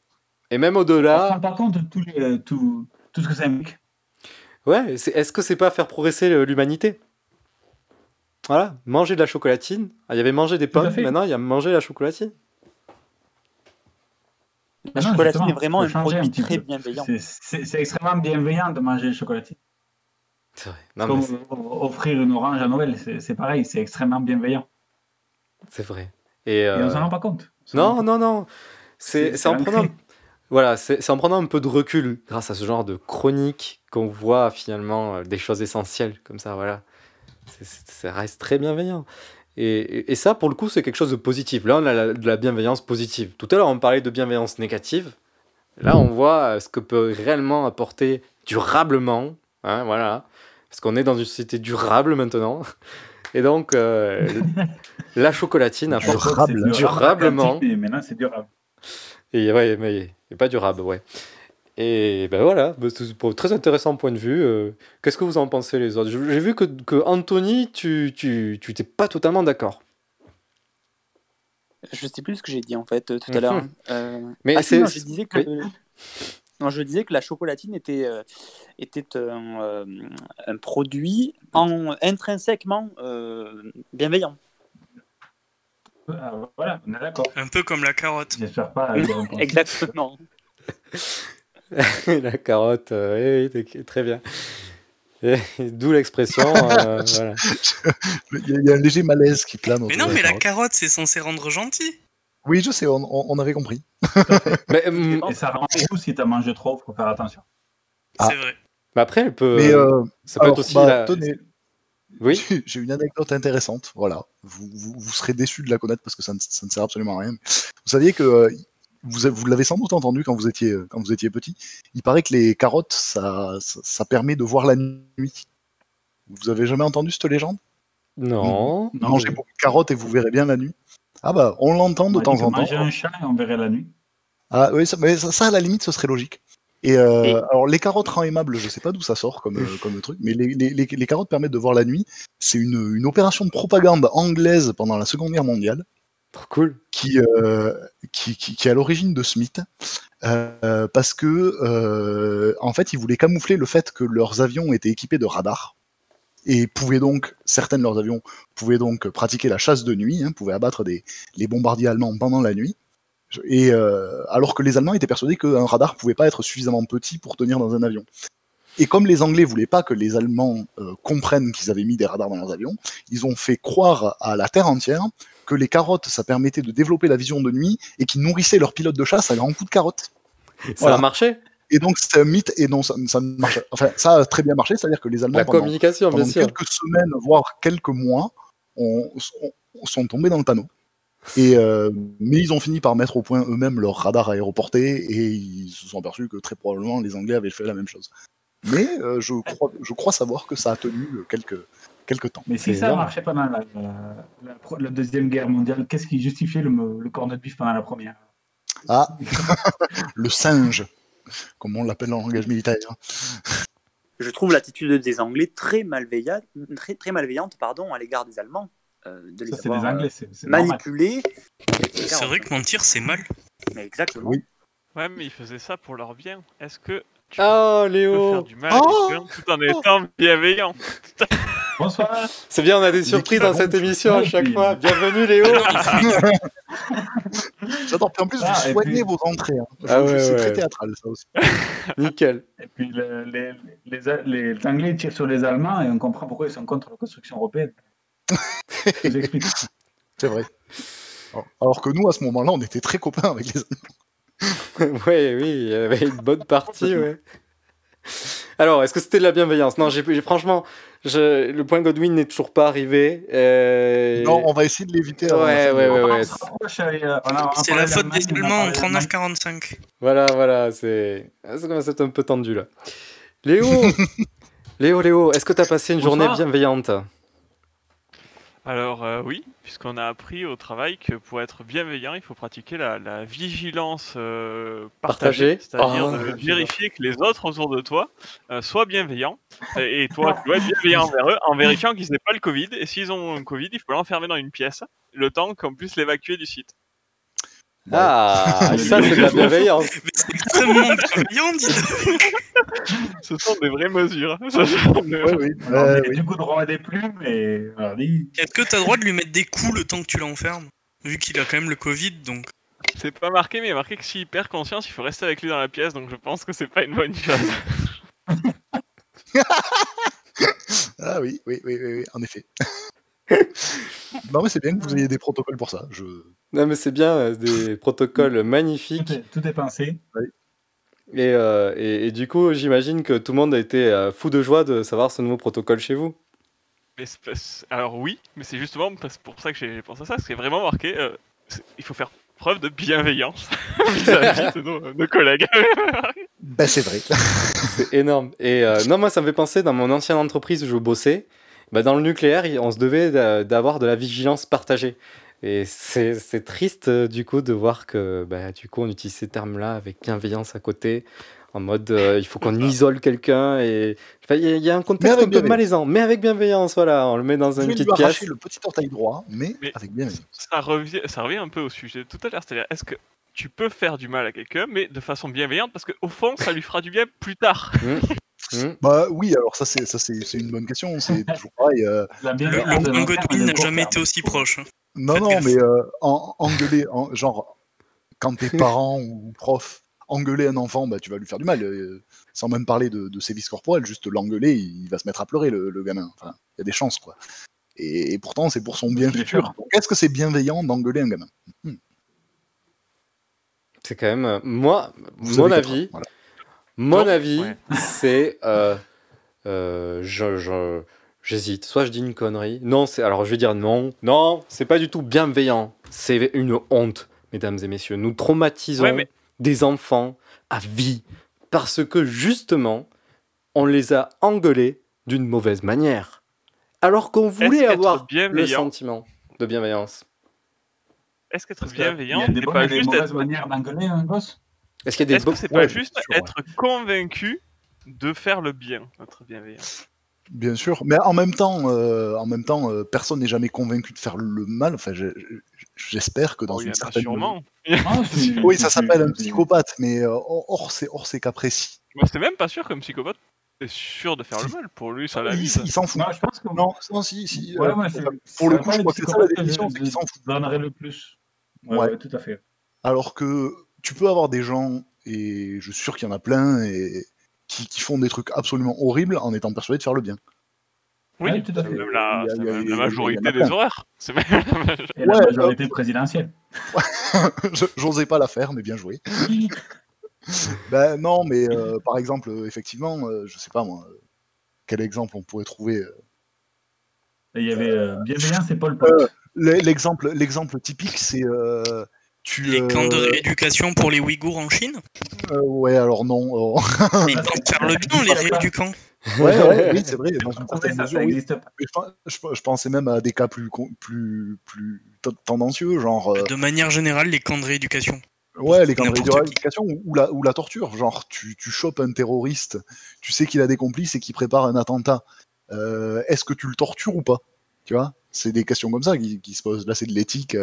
Et même On au-delà, par contre tout, les- tout, tout ce que ça implique. ouais, c'est- est-ce que c'est pas faire progresser l'humanité? Voilà, manger de la chocolatine. Ah, Il y avait manger des pommes, maintenant il y a manger la chocolatine. La Non, chocolatine justement, est vraiment un produit très peu. bienveillant. C'est- C'est c'est extrêmement bienveillant de manger le chocolatine. C'est vrai. Non, Comme offrir une orange à Noël, c'est c'est pareil, c'est extrêmement bienveillant. c'est vrai. Et, Et euh, on s'en rend pas compte. Non, pas non, non. C'est C'est- c'est en prenant. Voilà, c'est en prenant un peu de recul grâce à ce genre de chronique qu'on voit finalement euh, des choses essentielles comme ça, voilà. Ça reste très bienveillant. Et, ça, pour le coup, c'est quelque chose de positif. Là, on a la- de la bienveillance positive. Tout à l'heure, on parlait de bienveillance négative. Là, on voit euh, ce que peut réellement apporter durablement. hein, voilà. Parce qu'on est dans une société durable maintenant. Et donc, euh, la chocolatine apporte durable. durablement. Maintenant, c'est durable. Et ouais, mais et pas durable, ouais. Et ben voilà, bah, très intéressant point de vue. euh, Qu'est-ce que vous en pensez les autres? J'ai vu que, que Anthony, tu tu tu t'es pas totalement d'accord. Je sais plus ce que j'ai dit en fait euh, tout à Mhm. l'heure. Euh, Mais ah, si, c'est- non, je disais que oui. non, je disais que la chocolatine était euh, était un, euh, un produit en, intrinsèquement bienveillant. Ah, voilà, on est d'accord. Un peu comme la carotte. J'espère pas. euh, Exactement. la carotte, euh, oui, très bien. Et D'où l'expression. euh, voilà. Il y, a- un léger malaise qui plane. Mais non, mais la carotte. carotte, c'est censé rendre gentil. Oui, je sais, on, avait compris. Mais, hum, Et ça rend fou si t'as mangé trop, faut faire attention. Ah. C'est vrai. mais après, elle peut. Mais euh, ça peut alors, être aussi. bah, la- tenez, Oui. J'ai- une anecdote intéressante. Voilà, vous, vous, vous serez déçus de la connaître parce que ça ne, ça ne sert absolument à rien. Vous saviez que euh, vous, vous l'avez sans doute entendu quand vous étiez quand vous étiez petit. Il paraît que les carottes, ça, ça, ça permet de voir la nuit. Vous avez jamais entendu cette légende? Non. Mangez beaucoup de carottes et vous verrez bien la nuit. Ah bah, on l'entend de On temps en temps. Manger un chat et on verrait la nuit. Ah oui, ça, mais ça, ça, à la limite, ce serait logique. Et, euh, alors les carottes rend aimable, je sais pas d'où ça sort comme, euh, comme truc, mais les, les, les, les carottes permettent de voir la nuit. C'est une, une opération de propagande anglaise pendant la Seconde Guerre mondiale. Trop cool. Qui, euh, qui, qui, qui est à l'origine de ce mythe, euh, parce que en fait, ils voulaient camoufler le fait que leurs avions étaient équipés de radars et pouvaient donc, certains de leurs avions pouvaient donc pratiquer la chasse de nuit, hein, pouvaient abattre des, les bombardiers allemands pendant la nuit. Et euh, alors que les Allemands étaient persuadés qu'un radar pouvait pas être suffisamment petit pour tenir dans un avion. Et comme les Anglais voulaient pas que les Allemands euh, comprennent qu'ils avaient mis des radars dans leurs avions, ils ont fait croire à la terre entière que les carottes, ça permettait de développer la vision de nuit et qu'ils nourrissaient leurs pilotes de chasse à grands coups de carottes. Ça a marché Et donc c'est un mythe et non ça, ça ne marche. Enfin ça a très bien marché, c'est-à-dire que les Allemands La pendant, communication, bien pendant sûr. quelques semaines voire quelques mois ont- ont- sont tombés dans le panneau. Et euh, mais ils ont fini par mettre au point eux-mêmes leur radar aéroporté et ils se sont aperçus que très probablement les Anglais avaient fait la même chose. Mais euh, je, crois, je crois savoir que ça a tenu euh, quelques, quelques temps. Mais si ça marchait pendant la, la- la pro- la Deuxième Guerre mondiale, qu'est-ce qui justifiait le, le cornet de bif pendant la Première? Ah, le singe, comme on l'appelle en langage militaire. Je trouve l'attitude des Anglais très malveillante, très, très malveillante pardon, à l'égard des Allemands. Euh, de les Ça, c'est avoir des Anglais, euh, c'est- c'est normal. manipulés. C'est vrai que mentir, c'est mal. Mais exactement. Ouais, mais ils faisaient ça pour leur bien. Est-ce que tu Oh, peux Léo faire du mal à Oh tout en étant bienveillant? Bonsoir C'est bien, on a des surprises dans cette émission à chaque fois. Bienvenue Léo J'adore. Puis en plus, Ah, vous et soignez puis- vos entrées. hein. Ah ouais, c'est ouais. très théâtral, ça aussi. Nickel. Et puis le- les, les, les, les Anglais tirent sur les Allemands et on comprend pourquoi ils sont contre la construction européenne. Je vous explique. C'est vrai. Alors- Alors que nous, à ce moment-là, on était très copains avec les Allemands. ouais, oui, il y avait une bonne partie, ouais. Alors, est-ce que c'était de la bienveillance? Non, j'ai franchement, je- le point Godwin n'est toujours pas arrivé. euh, Non, on va essayer de l'éviter. Ouais, ouais, ouais. C'est la faute des Allemands en 39-45. Voilà, voilà, c'est ah, ça commence à être un peu tendu là. Léo, Léo, Léo, est-ce que tu as passé une journée bienveillante? Alors euh, oui, puisqu'on a appris au travail que pour être bienveillant, il faut pratiquer la, la vigilance euh, Partagée. partagée, c'est-à-dire Oh, j'adore. vérifier que les autres autour de toi euh, soient bienveillants, et et toi tu dois être bienveillant envers eux en vérifiant qu'ils n'aient pas le Covid, et s'ils ont un Covid, il faut l'enfermer dans une pièce, le temps qu'on puisse l'évacuer du site. Ah, ça c'est de la bienveillance. C'est extrêmement bienveillant, dis. Ce sont des vraies mesures. Met du goudron et des plumes et Est-ce que t'as le droit de lui mettre des coups le temps que tu l'enfermes Vu qu'il a quand même le Covid, donc? C'est pas marqué, mais il y a marqué que s'il perd conscience, il faut rester avec lui dans la pièce, donc je pense que c'est pas une bonne chose. Ah oui, oui, oui, oui, oui, en effet. non, mais c'est bien que vous ayez des protocoles pour ça. Je... Non, mais c'est bien, euh, des protocoles magnifiques. tout est, tout est. Et, euh, et, et du coup, j'imagine que tout le monde a été euh, fou de joie de savoir ce nouveau protocole chez vous. Mais c'est pas- alors oui, mais c'est justement pour ça que j'ai pensé à ça, c'est vraiment marqué. euh, il faut faire preuve de bienveillance vis-à-vis de nos, nos collègues. Ben, c'est vrai. C'est énorme. Et euh, non, moi, ça me fait penser dans mon ancienne entreprise où je bossais. bah, dans le nucléaire, on se devait d'a- d'avoir de la vigilance partagée. Et c'est c'est triste, euh, du coup, de voir que, bah, du coup, on utilise ces termes-là avec bienveillance à côté, en mode, euh, il faut qu'on isole quelqu'un. Et Enfin, il y, a- il y a un contexte avec un peu bienveillance. malaisant, mais avec bienveillance, voilà. On le met dans Je une lui petite pièce. le petit orteil droit, mais, Mais- avec bienveillance. ça, revient, ça revient un peu au sujet de tout à l'heure, c'est-à-dire est-ce que tu peux faire du mal à quelqu'un, mais de façon bienveillante, parce qu'au fond, ça lui fera du bien plus tard. Bah oui, alors ça c'est ça c'est c'est une bonne question. C'est toujours pareil. euh, Le, le point Godwin n'a jamais été aussi proche. hein. Non, Faites non, gaffe. mais euh, en, engueuler, en- genre, quand t'es parent ou prof, engueuler un enfant, bah, tu vas lui faire du mal. euh, sans même parler de, de sévices corporels, juste l'engueuler, il, va se mettre à pleurer, le, le gamin. Enfin, il y a des chances, quoi. Et, et pourtant, c'est pour son bien futur. Donc, est-ce que c'est bienveillant d'engueuler un gamin? Hmm. C'est quand même. euh, moi, Vous mon avis, ans, voilà. Mon Non, avis, ouais. c'est. euh, euh, je, je- j'hésite. Soit je dis une connerie. Non, c'est. Alors je vais dire non. Non, c'est pas du tout bienveillant. C'est une honte, mesdames et messieurs. Nous traumatisons Ouais, mais- des enfants à vie parce que justement, on les a engueulés d'une mauvaise manière. Alors qu'on voulait avoir le bienveillant- sentiment de bienveillance. Est-ce qu'être que Il y bienveillant a des n'est bonnes pas et des juste mauvaises être... manières d'engueuler un gosse. Est-ce qu'il y a des Est-ce que c'est Ouais, pas juste sûr, ouais. être convaincu de faire le bien, être bienveillant Bien sûr, mais en même temps, euh, en même temps, euh, personne n'est jamais convaincu de faire le mal. Enfin, je- je- j'espère que dans Oh, il une en certaine sûrement. oui, ça s'appelle un psychopathe, mais euh, hors, ces, hors ces cas précis. Moi, c'est même pas sûr qu'un psychopathe est sûr de faire le mal. Pour lui, ça Il, l'avise. il s'en fout. Non, je pense que. Non, non, si, si. Ouais, euh, ouais, c'est- pour le coup, je crois que c'est ça la définition, c'est qu'ils s'en foutent. je donnerais le plus. Ouais, Ouais. ouais, tout à fait. Alors que tu peux avoir des gens, et je suis sûr qu'il y en a plein, et qui, qui font des trucs absolument horribles en étant persuadés de faire le bien. Oui, Ouais, tout à c'est fait. même la, a- c'est même la majorité des horaires. C'est même la majorité. Et la Ouais, majorité présidentielle. Je- J'osais pas la faire, mais bien joué. ben non, mais euh, par exemple, effectivement, euh, je sais pas moi, euh, quel exemple on pourrait trouver euh, Il y avait euh, Bienveillance et Paul Pot. euh, l'e- L'exemple, l'exemple typique, c'est euh, tu. Les camps de euh, rééducation pour les Ouïghours en Chine euh, ouais, alors non. oh. Ils pensent faire le bien, les rééducants. Ouais, ouais, oui, c'est vrai, dans une certaine mesure. oui. Je, pensais même à des cas plus, plus, plus tendancieux, genre. euh, De manière générale, les camps de rééducation. Ouais, les camps de rééducation ou, ou la, ou la torture. Genre, tu, tu chopes un terroriste, tu sais qu'il a des complices et qu'il prépare un attentat. Euh, Est-ce que tu le tortures ou pas? Tu vois? C'est des questions comme ça qui, qui se posent. Là, c'est de l'éthique.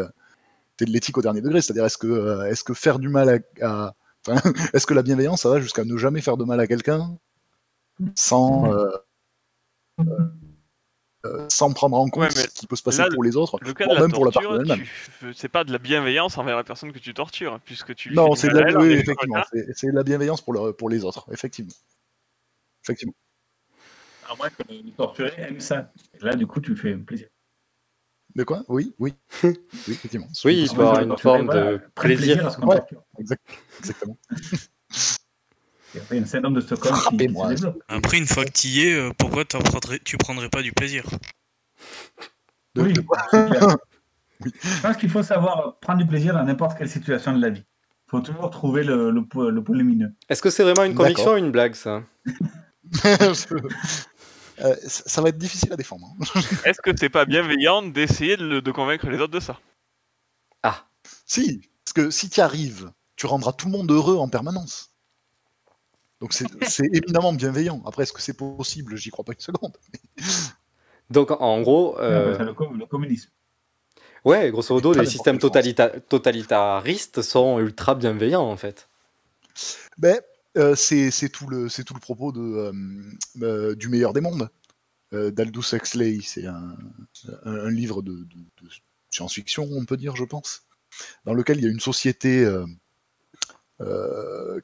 C'est de l'éthique au dernier degré. C'est-à-dire, est-ce que, euh, est-ce que faire du mal à. à- enfin, est-ce que la bienveillance, ça va jusqu'à ne jamais faire de mal à quelqu'un sans. euh, euh, sans prendre en compte Ouais, ce qui peut se passer là, pour les autres, Le cas voire de la même pour la torture, personne elle-même. tu- c'est pas de la bienveillance envers la personne que tu tortures, puisque tu Non, fais c'est de la, elle en oui, échange effectivement, d'un- c'est c'est de la bienveillance pour, le- pour les autres, effectivement. Effectivement. Moins que le torturé aime ça. Et là, du coup, tu fais plaisir. De quoi? Oui, oui. oui, effectivement. Oui, il peut avoir une forme de plaisir. Ouais, exactement. Et après, il y a un syndrome de Stockholm qui, qui se Frappez-moi. développe. Après, une fois que tu y es, euh, pourquoi prendrais- tu prendrais pas du plaisir? De- Oui. Je pense qu'il faut savoir prendre du plaisir dans n'importe quelle situation de la vie. Il faut toujours trouver le, le, po- le pôle lumineux. Est-ce que c'est vraiment une conviction ou une blague, ça? Euh, ça va être difficile à défendre. hein. Est-ce que c'est pas bienveillant d'essayer de, convaincre les autres de ça? Ah, si, parce que si tu y arrives, tu rendras tout le monde heureux en permanence. Donc c'est éminemment bienveillant. Après, est-ce que c'est possible? J'y crois pas une seconde. donc en gros, euh, le, com- le communisme. ouais, grosso modo, les systèmes totalita- totalitaristes sont ultra bienveillants, en fait. Ben, euh, c'est tout, le- propos de, euh, euh, du meilleur des mondes d'Aldous Huxley. C'est un, livre de, science-fiction, on peut dire, je pense, dans lequel il y a une société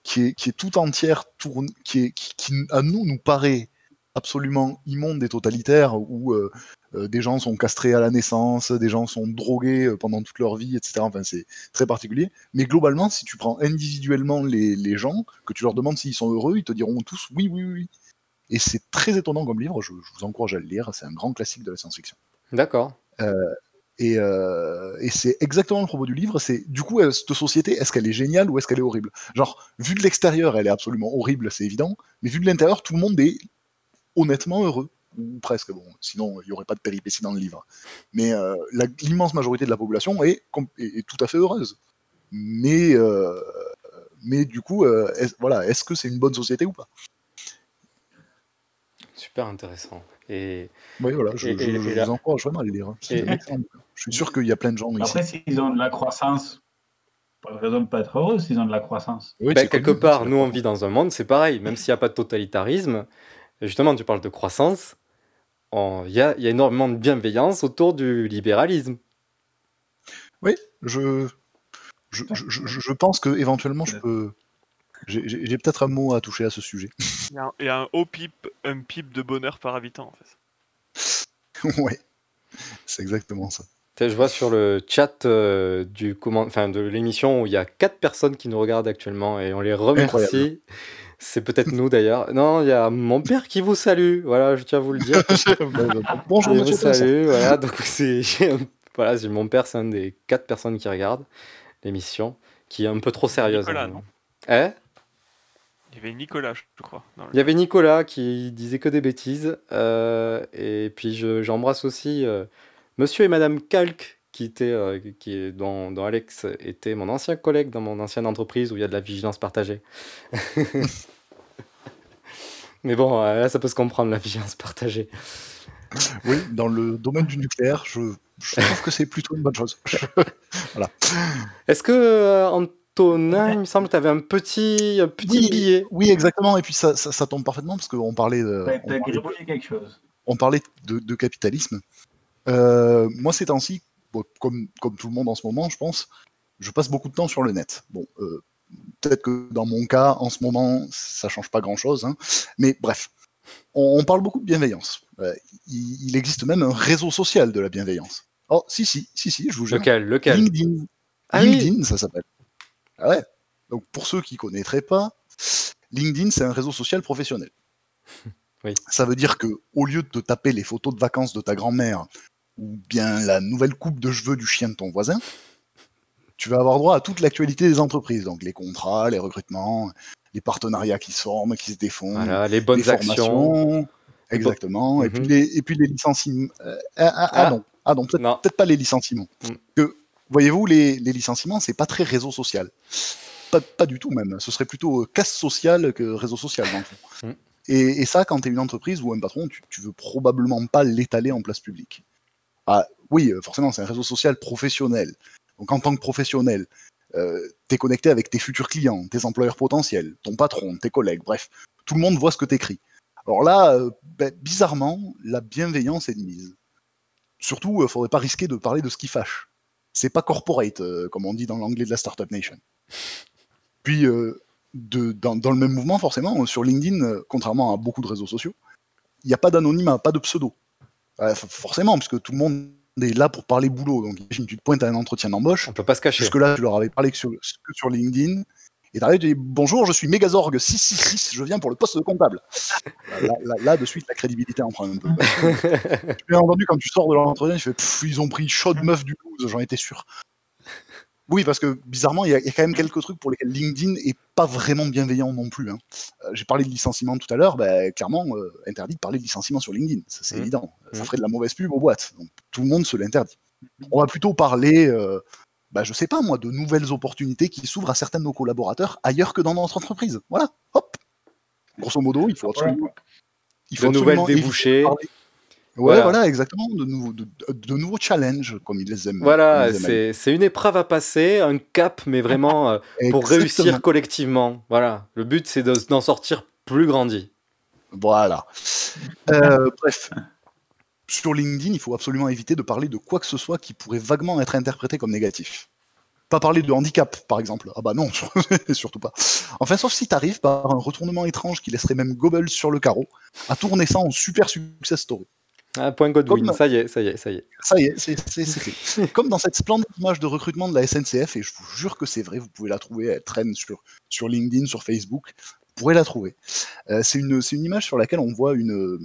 qui, est, tout entière, tourne, qui, est, qui, à nous, nous paraît absolument immonde et totalitaire, où euh, euh, des gens sont castrés à la naissance, des gens sont drogués euh, pendant toute leur vie, etc. Enfin, c'est très particulier. Mais globalement, si tu prends individuellement les, les gens, que tu leur demandes s'ils sont heureux, ils te diront tous oui, oui, oui. Et c'est très étonnant comme livre, je, je vous encourage à le lire, c'est un grand classique de la science-fiction. D'accord. Euh, et, euh, et c'est exactement le propos du livre, c'est du coup, cette société, est-ce qu'elle est géniale ou est-ce qu'elle est horrible? Genre, vu de l'extérieur, elle est absolument horrible, c'est évident, mais vu de l'intérieur, tout le monde est honnêtement heureux, ou presque, bon, sinon il n'y aurait pas de péripéties dans le livre. Mais euh, l'immense majorité de la population est, com- est- est tout à fait heureuse. Mais, euh, mais du coup, euh, est- voilà, est-ce que c'est une bonne société ou pas? Super intéressant. Et, Oui, voilà, je, et- je- et- je et là- vous encourage vraiment à le lire. hein. Je suis sûr qu'il y a plein de gens Après, s'ils ont de la croissance, pas de raison de pas être heureux s'ils ont de la croissance. Ben, quelque part, nous, on vit dans un monde, c'est pareil, même s'il n'y a pas de totalitarisme. Justement, tu parles de croissance. Il y a, il y a énormément de bienveillance autour du libéralisme. Oui, je, je, je, je- je pense que éventuellement je peux. J'ai peut-être un mot à toucher à ce sujet. Il y a un, il y a un haut pipe, un pipe de bonheur par habitant en fait. ouais, c'est exactement ça. Je vois sur le chat euh, du comment... enfin, de l'émission où il y a quatre personnes qui nous regardent actuellement et on les remercie. Incroyable. C'est peut-être nous d'ailleurs. Non, il y a mon père qui vous salue. Voilà, je tiens à vous le dire. Bonjour, Il monsieur vous salue. Voilà, donc c'est voilà, mon père, c'est un des quatre personnes qui regardent l'émission, qui est un peu trop sérieuse. Nicolas, hein. non? Hein Il y avait Nicolas, je crois. dans le- Il y avait Nicolas qui disait que des bêtises. euh, et puis je- j'embrasse aussi euh, Monsieur et Madame Calque, qui, était, euh, qui est, dont, dont Alex était mon ancien collègue dans mon ancienne entreprise où il y a de la vigilance partagée. Mais bon, euh, là, ça peut se comprendre, la vigilance partagée. Oui, dans le domaine du nucléaire, je, je trouve que c'est plutôt une bonne chose. voilà. Est-ce que, euh, Antonin, il me semble que tu avais un petit, un petit Oui, billet Oui, exactement. Et puis ça, ça, ça tombe parfaitement parce qu'on parlait de. On parlait- gribouillé quelque chose. on parlait de, de capitalisme. Euh, moi, ces temps-ci, comme, comme tout le monde en ce moment, je pense, je passe beaucoup de temps sur le net. Bon, euh, peut-être que dans mon cas, en ce moment, ça change pas grand-chose, hein. mais bref, on, on parle beaucoup de bienveillance. Euh, il, il existe même un réseau social de la bienveillance. Oh, si, si, si, si, je vous jure. Lequel Lequel? LinkedIn. Ah oui. LinkedIn, ça s'appelle. Ah ouais. Donc, pour ceux qui connaîtraient pas, LinkedIn, c'est un réseau social professionnel. Oui. Ça veut dire que au lieu de te taper les photos de vacances de ta grand-mère ou bien la nouvelle coupe de cheveux du chien de ton voisin, tu vas avoir droit à toute l'actualité des entreprises, donc les contrats, les recrutements, les partenariats qui se forment, qui se défont, Voilà, les bonnes actions. formations, exactement, et, Mhm. puis les, et puis les licenciements. euh, ah, ah, ah Ah. non, ah non, peut-être pas les licenciements. Mm. Que, voyez-vous, les, les licenciements, c'est pas très réseau social. Pas, pas du tout même. Ce serait plutôt euh, casse sociale que réseau social dans le fond. Mm. Et, et ça, quand tu es une entreprise ou un patron, tu, tu veux probablement pas l'étaler en place publique. Ah, oui, euh, forcément, c'est un réseau social professionnel. Donc en tant que professionnel, euh, tu es connecté avec tes futurs clients, tes employeurs potentiels, ton patron, tes collègues, bref, tout le monde voit ce que tu écris. Alors là, euh, ben, bizarrement, la bienveillance est de mise. Surtout, il faudrait pas risquer de parler de ce qui fâche. C'est pas corporate, comme on dit dans l'anglais de la Startup Nation. Puis, de, dans, dans le même mouvement, forcément, sur LinkedIn, contrairement à beaucoup de réseaux sociaux, il n'y a pas d'anonymat, pas de pseudo. Forcément, parce que tout le monde est là pour parler boulot. Donc, imagine, tu te pointes à un entretien d'embauche. On peut pas se cacher. Jusque-là, tu leur avais parlé que sur, que sur LinkedIn. Et t'arrives, tu dis Bonjour, je suis Megazorg 666, je viens pour le poste de comptable. Là, là- là, de suite, la crédibilité en prend un peu. tu as entendu quand tu sors de l'entretien, tu fais Pff, Ils ont pris chaud de meuf du 12, j'en étais sûr. Oui, parce que bizarrement, il y, a il y a quand même quelques trucs pour lesquels LinkedIn est pas vraiment bienveillant non plus. hein. Euh, J'ai parlé de licenciement tout à l'heure, ben, clairement, euh, interdit de parler de licenciement sur LinkedIn, ça c'est Mhm. évident. Ça Mhm. ferait de la mauvaise pub aux boîtes. Donc, tout le monde se l'interdit. On va plutôt parler, euh, bah, je sais pas moi, de nouvelles opportunités qui s'ouvrent à certains de nos collaborateurs ailleurs que dans notre entreprise. Voilà, hop. Grosso modo, il faut absolument. Il De nouvelles absolument Ouais, Voilà. voilà. exactement. De, nouveaux- de, de nouveaux challenges, comme ils les aiment. Voilà, c'est une épreuve à passer, un cap, mais vraiment euh, pour réussir collectivement. Voilà, le but c'est de- d'en sortir plus grandi. Voilà. Euh, bref. Sur LinkedIn, il faut absolument éviter de parler de quoi que ce soit qui pourrait vaguement être interprété comme négatif. Pas parler de handicap, par exemple. Ah bah non, surtout pas. Enfin, sauf si t'arrives par un retournement étrange qui laisserait même Goebbels sur le carreau, à tourner ça en super success story. Ah, point Godwin, Comme- ça y est, ça y est, ça y est. Ça y est, c'est c'est- c'est fait. Comme dans cette splendide image de recrutement de la SNCF, et je vous jure que c'est vrai, vous pouvez la trouver, elle traîne sur, sur LinkedIn, sur Facebook. pourrez la trouver. Euh, c'est une, c'est une image sur laquelle on voit une,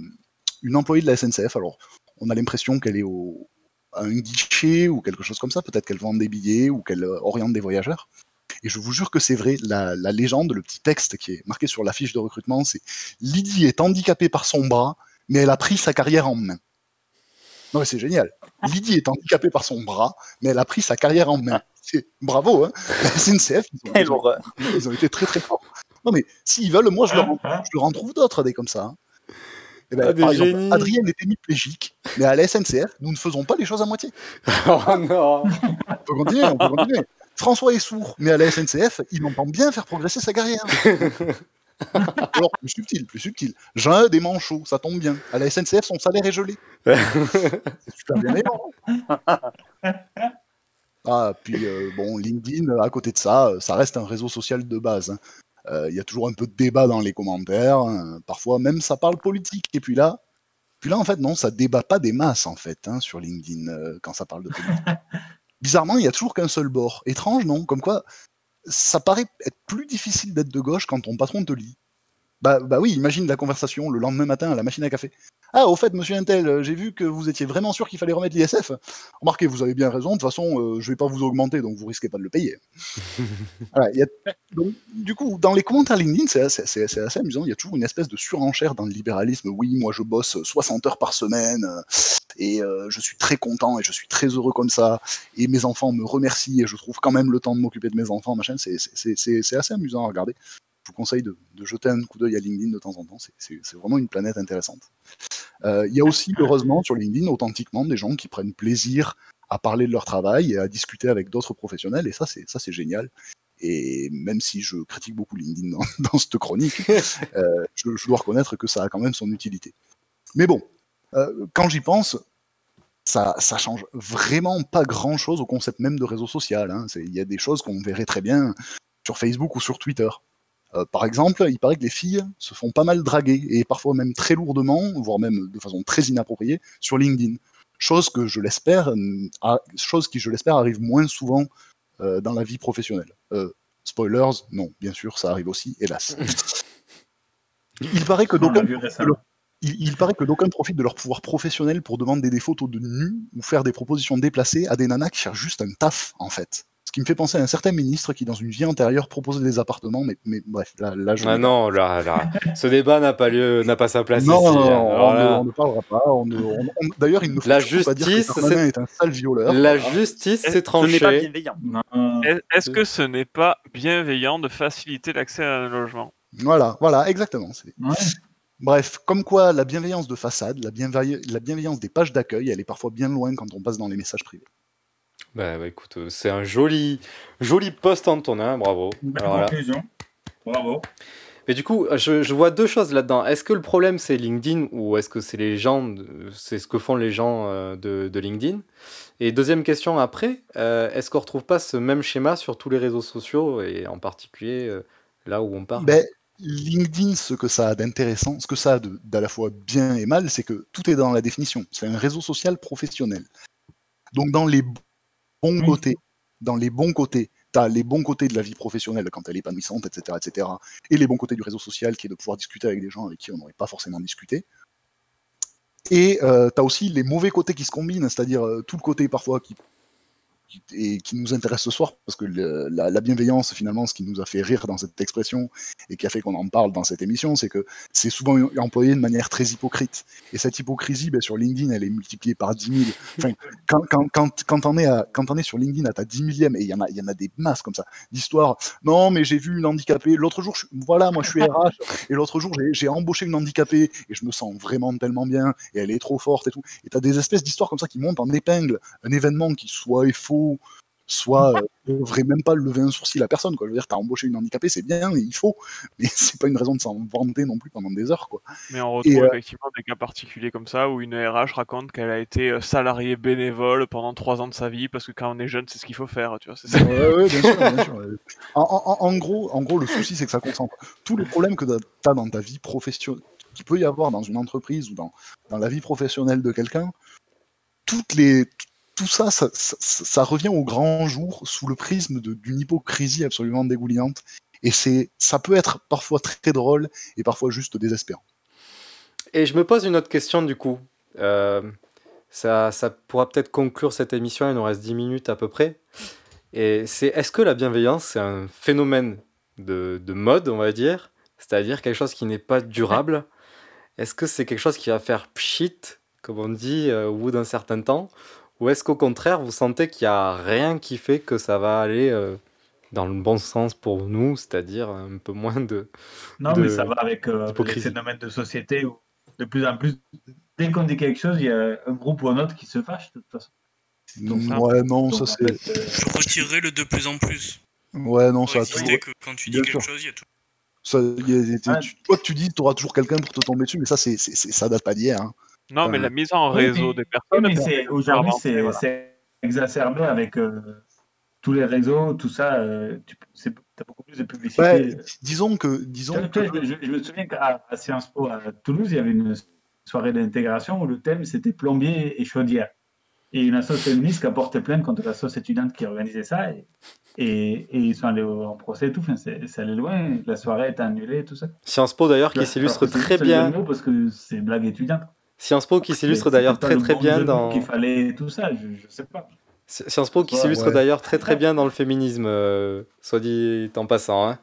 une employée de la SNCF. Alors, on a l'impression qu'elle est au, à un guichet ou quelque chose comme ça. Peut-être qu'elle vend des billets ou qu'elle euh, oriente des voyageurs. Et je vous jure que c'est vrai, la, la légende, le petit texte qui est marqué sur la fiche de recrutement, c'est Lydie est handicapée par son bras, mais elle a pris sa carrière en main. Non, mais c'est génial. Lydie est handicapée par son bras, mais elle a pris sa carrière en main. C'est bravo, hein. La SNCF, ils ont, ils ont- ils ont été très très forts. Non, mais s'ils veulent, moi je leur en, je leur en trouve d'autres des comme ça. hein. Eh ben, Ah, par exemple, génies. Adrien est hémiplégique, mais à la SNCF, nous ne faisons pas les choses à moitié. oh non On peut continuer, on peut continuer. François est sourd, mais à la SNCF, il entend bien faire progresser sa carrière. Alors, plus subtil, plus subtil. A des manchots, ça tombe bien. À la SNCF, son salaire est gelé. C'est super bien. Ah, puis euh, bon, LinkedIn, à côté de ça, euh, ça reste un réseau social de base. hein. Euh, Il y a toujours un peu de débat dans les commentaires. hein. Parfois, même, ça parle politique. Et puis là, puis là, en fait, non, ça débat pas des masses, en fait, hein, sur LinkedIn, euh, quand ça parle de politique. Bizarrement, il y a toujours qu'un seul bord. Étrange, non? Comme quoi, ça paraît être plus difficile d'être de gauche quand ton patron te lit. Bah, bah oui, imagine la conversation le lendemain matin à la machine à café. Ah, au fait, monsieur Intel, euh, j'ai vu que vous étiez vraiment sûr qu'il fallait remettre l'ISF. Remarquez, vous avez bien raison, de toute façon, euh, je vais pas vous augmenter, donc vous risquez pas de le payer. Voilà, il y a- donc, du coup, dans les commentaires LinkedIn, c'est assez, amusant. Il y a toujours une espèce de surenchère dans le libéralisme. Oui, moi je bosse 60 heures par semaine euh, et euh, je suis très content et je suis très heureux comme ça. Et mes enfants me remercient et je trouve quand même le temps de m'occuper de mes enfants. Machin, c'est- assez amusant à regarder. Je vous conseille de, de jeter un coup d'œil à LinkedIn de temps en temps. C'est vraiment une planète intéressante. Euh, Il y a aussi, heureusement, sur LinkedIn, authentiquement, des gens qui prennent plaisir à parler de leur travail et à discuter avec d'autres professionnels. Et ça, c'est ça, c'est génial. Et même si je critique beaucoup LinkedIn dans, cette chronique, euh, je, dois reconnaître que ça a quand même son utilité. Mais bon, euh, quand j'y pense, ça, ça change vraiment pas grand chose au concept même de réseau social. hein. Il y a des choses qu'on verrait très bien sur Facebook ou sur Twitter. Euh, par exemple, il paraît que les filles se font pas mal draguer, et parfois même très lourdement, voire même de façon très inappropriée, sur LinkedIn. Chose que je l'espère, a- chose qui, je l'espère, arrive moins souvent euh, dans la vie professionnelle. Euh, spoilers, non, bien sûr, ça arrive aussi, hélas. il paraît que On l'a d'aucuns vu profitent de récemment. leur- il, il paraît que d'aucuns profitent de leur pouvoir professionnel pour demander des photos de nus ou faire des propositions déplacées à des nanas qui cherchent juste un taf, en fait. Ce qui me fait penser à un certain ministre qui, dans une vie antérieure, proposait des appartements, mais, mais bref, là, là je. Ah non, là, là, ce débat n'a pas lieu, n'a pas sa place Non, ici. non, non, Alors on, ne, là, on ne parlera pas. on ne- on- on- D'ailleurs, il ne faut La surtout pas dire que justice, c'est- est un sale violeur. la Voilà. justice Est-ce- s'est tranchée. Est- Est-ce que ce n'est pas bienveillant de faciliter l'accès à un logement? Voilà, voilà, exactement. c'est- Bref, comme quoi la bienveillance de façade, la, bienveille- la bienveillance des pages d'accueil, elle est parfois bien loin quand on passe dans les messages privés. Bah, bah, écoute, euh, c'est un joli, joli post Antonin, bravo. Alors conclusion. Bravo. Mais du coup, je, je vois deux choses là-dedans. Est-ce que le problème c'est LinkedIn ou est-ce que c'est les gens, c'est ce que font les gens euh, de, de LinkedIn? Et deuxième question après, euh, est-ce qu'on retrouve pas ce même schéma sur tous les réseaux sociaux et en particulier euh, là où on parle? Ben, LinkedIn, ce que ça a d'intéressant, ce que ça a de- d'à la fois bien et mal, c'est que tout est dans la définition. C'est un réseau social professionnel. Donc dans les bons côtés, dans les bons côtés, tu as les bons côtés de la vie professionnelle quand elle est épanouissante, etc., etc., et les bons côtés du réseau social qui est de pouvoir discuter avec des gens avec qui on n'aurait pas forcément discuté. Et tu as aussi les mauvais côtés qui se combinent, c'est-à-dire euh, tout le côté parfois qui- et qui nous intéresse ce soir, parce que la, la bienveillance, finalement, ce qui nous a fait rire dans cette expression et qui a fait qu'on en parle dans cette émission, c'est que c'est souvent employé de manière très hypocrite. Et cette hypocrisie, ben, sur LinkedIn, elle est multipliée par 10 000. Enfin, quand, quand, quand, quand on est à- quand on est sur LinkedIn à ta 10 millième, et il y, en a- y en a des masses comme ça, d'histoires, non, mais j'ai vu une handicapée, l'autre jour, voilà, moi je suis RH, et l'autre jour, j'ai- j'ai embauché une handicapée, et je me sens vraiment tellement bien, et elle est trop forte et tout. Et tu as des espèces d'histoires comme ça qui montent en épingle un événement qui soit est faux, soit euh, ne devrait même pas lever un sourcil à personne. Quoi. Je veux dire, t'as embauché une handicapée, c'est bien, il faut, mais c'est pas une raison de s'en vanter non plus pendant des heures. Quoi. Mais on retrouve Et, euh, effectivement des cas particuliers comme ça où une RH raconte qu'elle a été euh, salariée bénévole pendant trois ans de sa vie parce que quand on est jeune, c'est ce qu'il faut faire. Tu vois, c'est ça. Ouais, ouais, bien sûr, bien sûr. En, en- en gros, en gros, le souci, c'est que ça concentre tous les problèmes que tu as dans ta vie professionnelle, qu'il peut y avoir dans une entreprise ou dans, dans la vie professionnelle de quelqu'un, toutes les, tout ça ça, revient au grand jour sous le prisme d'une hypocrisie absolument dégoulinante. Et c'est, ça peut être parfois très drôle et parfois juste désespérant. Et je me pose une autre question du coup. Euh, ça, pourra peut-être conclure cette émission, il nous reste 10 minutes à peu près. Et c'est est-ce que la bienveillance, c'est un phénomène de, de mode, on va dire? C'est-à-dire quelque chose qui n'est pas durable? Est-ce que c'est quelque chose qui va faire pchit, comme on dit, euh, au bout d'un certain temps? Ou est-ce qu'au contraire, vous sentez qu'il n'y a rien qui fait que ça va aller euh, dans le bon sens pour nous, c'est-à-dire un peu moins de. Non, de- mais ça va avec euh, les phénomènes de société où de plus en plus, dès qu'on dit quelque chose, il y a un groupe ou un autre qui se fâche de toute façon. Ouais, non, Donc, ça c'est. fait, euh, Je retirerai le de plus en plus. Ouais, non, Pour ça a toujours. que quand tu dis Bien quelque sûr. chose, il y a tout. Ça, y a- tu- quoi que tu dis, tu auras toujours quelqu'un pour te tomber dessus, mais ça, c'est, c'est- c'est- ça date pas d'hier. hein. Non, mais la mise en Oui, réseau mais- des oui, personnes. mais c'est- de aujourd'hui, c'est voilà. exacerbé avec euh, tous les réseaux, tout ça. Euh, tu as beaucoup plus de publicité. Ouais, disons que. Disons que- je, me souviens qu'à Sciences Po à Toulouse, il y avait une soirée d'intégration où le thème c'était plombier et chaudière. Et une association féministe qui a porté plainte contre la sauce étudiante qui organisait ça. Et, et, et ils sont allés au- en procès et tout. Enfin, c'est allé loin. La soirée est annulée et tout ça. Sciences Po d'ailleurs qui s'illustre très bien. Parce que c'est blague étudiante. Sciences Po qui s'illustre d'ailleurs très très bien dans. qu'il fallait tout ça. Je, je sais pas. Sciences Po qui s'illustre ouais. d'ailleurs très très bien dans le féminisme, euh, soit dit en passant. hein.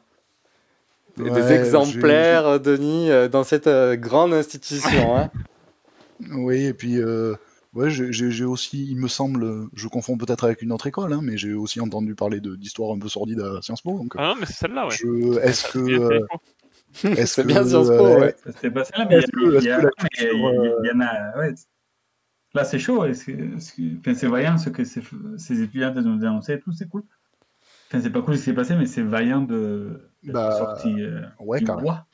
Des- Ouais, Des exemplaires, Denis, euh, dans cette euh, grande institution. hein. Oui, et puis, euh, ouais, j'ai aussi, il me semble, je confonds peut-être avec une autre école, hein, mais j'ai aussi entendu parler de- d'histoires un peu sordides à Sciences Po. Donc, Ah non, mais c'est celle-là, ouais. je- est-ce que. Euh, est-ce bien Sciences Po, euh, ouais. C'est pas ça, est-ce que la mais il y en a. ouais. Là, c'est chaud. c'est vaillant ce que ces, ces étudiantes nous ont dénoncé et tout, c'est cool. Enfin, c'est pas cool ce qui s'est passé, mais c'est vaillant de Bah, sorti euh, ouais, du carrément. bois.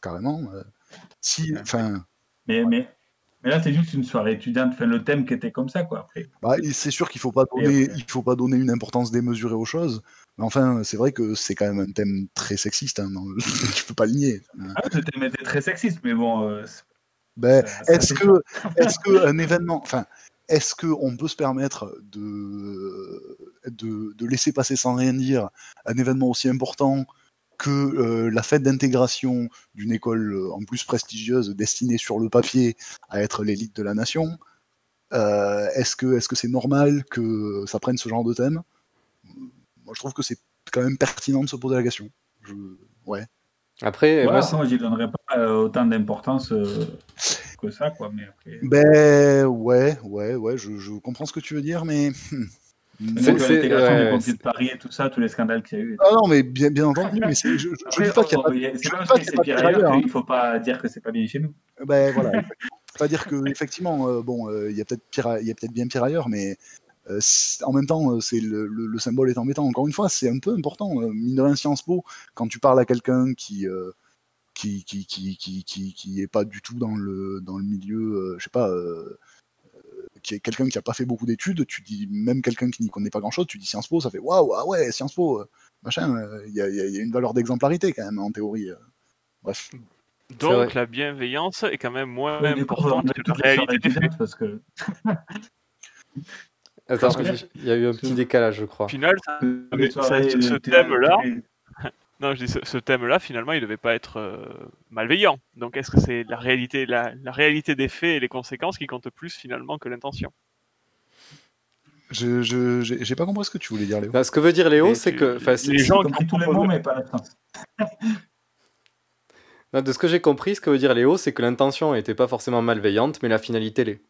Carrément. euh, si, enfin, Mais, mais, mais là, c'est juste une soirée étudiante. Enfin, le thème qui était comme ça, quoi. Après, bah, c'est sûr qu'il faut pas donner, il faut pas donner une importance démesurée aux choses. Mais enfin, c'est vrai que c'est quand même un thème très sexiste. Hein, le- tu peux pas le nier. ah, le thème était très sexiste, mais bon. euh, Ben, est-ce que, est-ce que un événement, enfin, est-ce que on peut se permettre de, de, de laisser passer sans rien dire un événement aussi important que euh, la fête d'intégration d'une école euh, en plus prestigieuse destinée sur le papier à être l'élite de la nation Euh, Est-ce que est-ce que c'est normal que ça prenne ce genre de thème? Moi, je trouve que c'est quand même pertinent de se poser la question. Je... Ouais. Après, Ouais, moi, moi, j'y donnerais pas euh, autant d'importance euh, que ça, quoi. Mais après. Ben ouais, ouais, ouais, je, je comprends ce que tu veux dire, mais. Mais C'est- donc, c'est- l'intégration ouais, des pompiers c'est- de Paris et tout ça, tous les scandales qu'il y a eu. Ah non, mais bien, bien entendu, mais c'est- je, je, je Après, dis pas qu'il n'y a je il a- pas c'est pire ailleurs hein. qu'il faut pas dire que c'est pas bien chez nous. Ben voilà. C'est pas dire que effectivement, euh, bon, euh, il y a peut-être pire, à- il y a peut-être bien pire ailleurs, mais euh, en même temps, euh, c'est le, le, le symbole est embêtant. Encore une fois, c'est un peu important. euh, mine de rien, Sciences Po, quand tu parles à quelqu'un qui euh, qui, qui, qui, qui, qui, qui est pas du tout dans le, dans le milieu, euh, je sais pas, euh, euh, qui est quelqu'un qui a pas fait beaucoup d'études, tu dis, même quelqu'un qui n'y connaît pas grand chose, tu dis Sciences Po, ça fait waouh, ah ouais, Sciences Po, euh, machin, euh, il y, a, il y a- il y a une valeur d'exemplarité quand même en théorie. euh. Bref. Donc la bienveillance est quand même moins on importante que la réalité des faits. parce que. Attends, Parce que- il y a eu un petit décalage, je crois. Final, mais ce, thème-là, non, je dis ce, ce thème-là, finalement, il devait pas être euh, malveillant. Donc, est-ce que c'est la réalité, la, la réalité des faits et les conséquences qui comptent plus finalement que l'intention? Je, je, j'ai pas compris ce que tu voulais dire, Léo. Bah, ce que veut dire Léo, c'est que. les gens compris tous les mots, mais pas. Non, de ce que j'ai compris, ce que veut dire Léo, c'est que l'intention n'était pas forcément malveillante, mais la finalité l'est.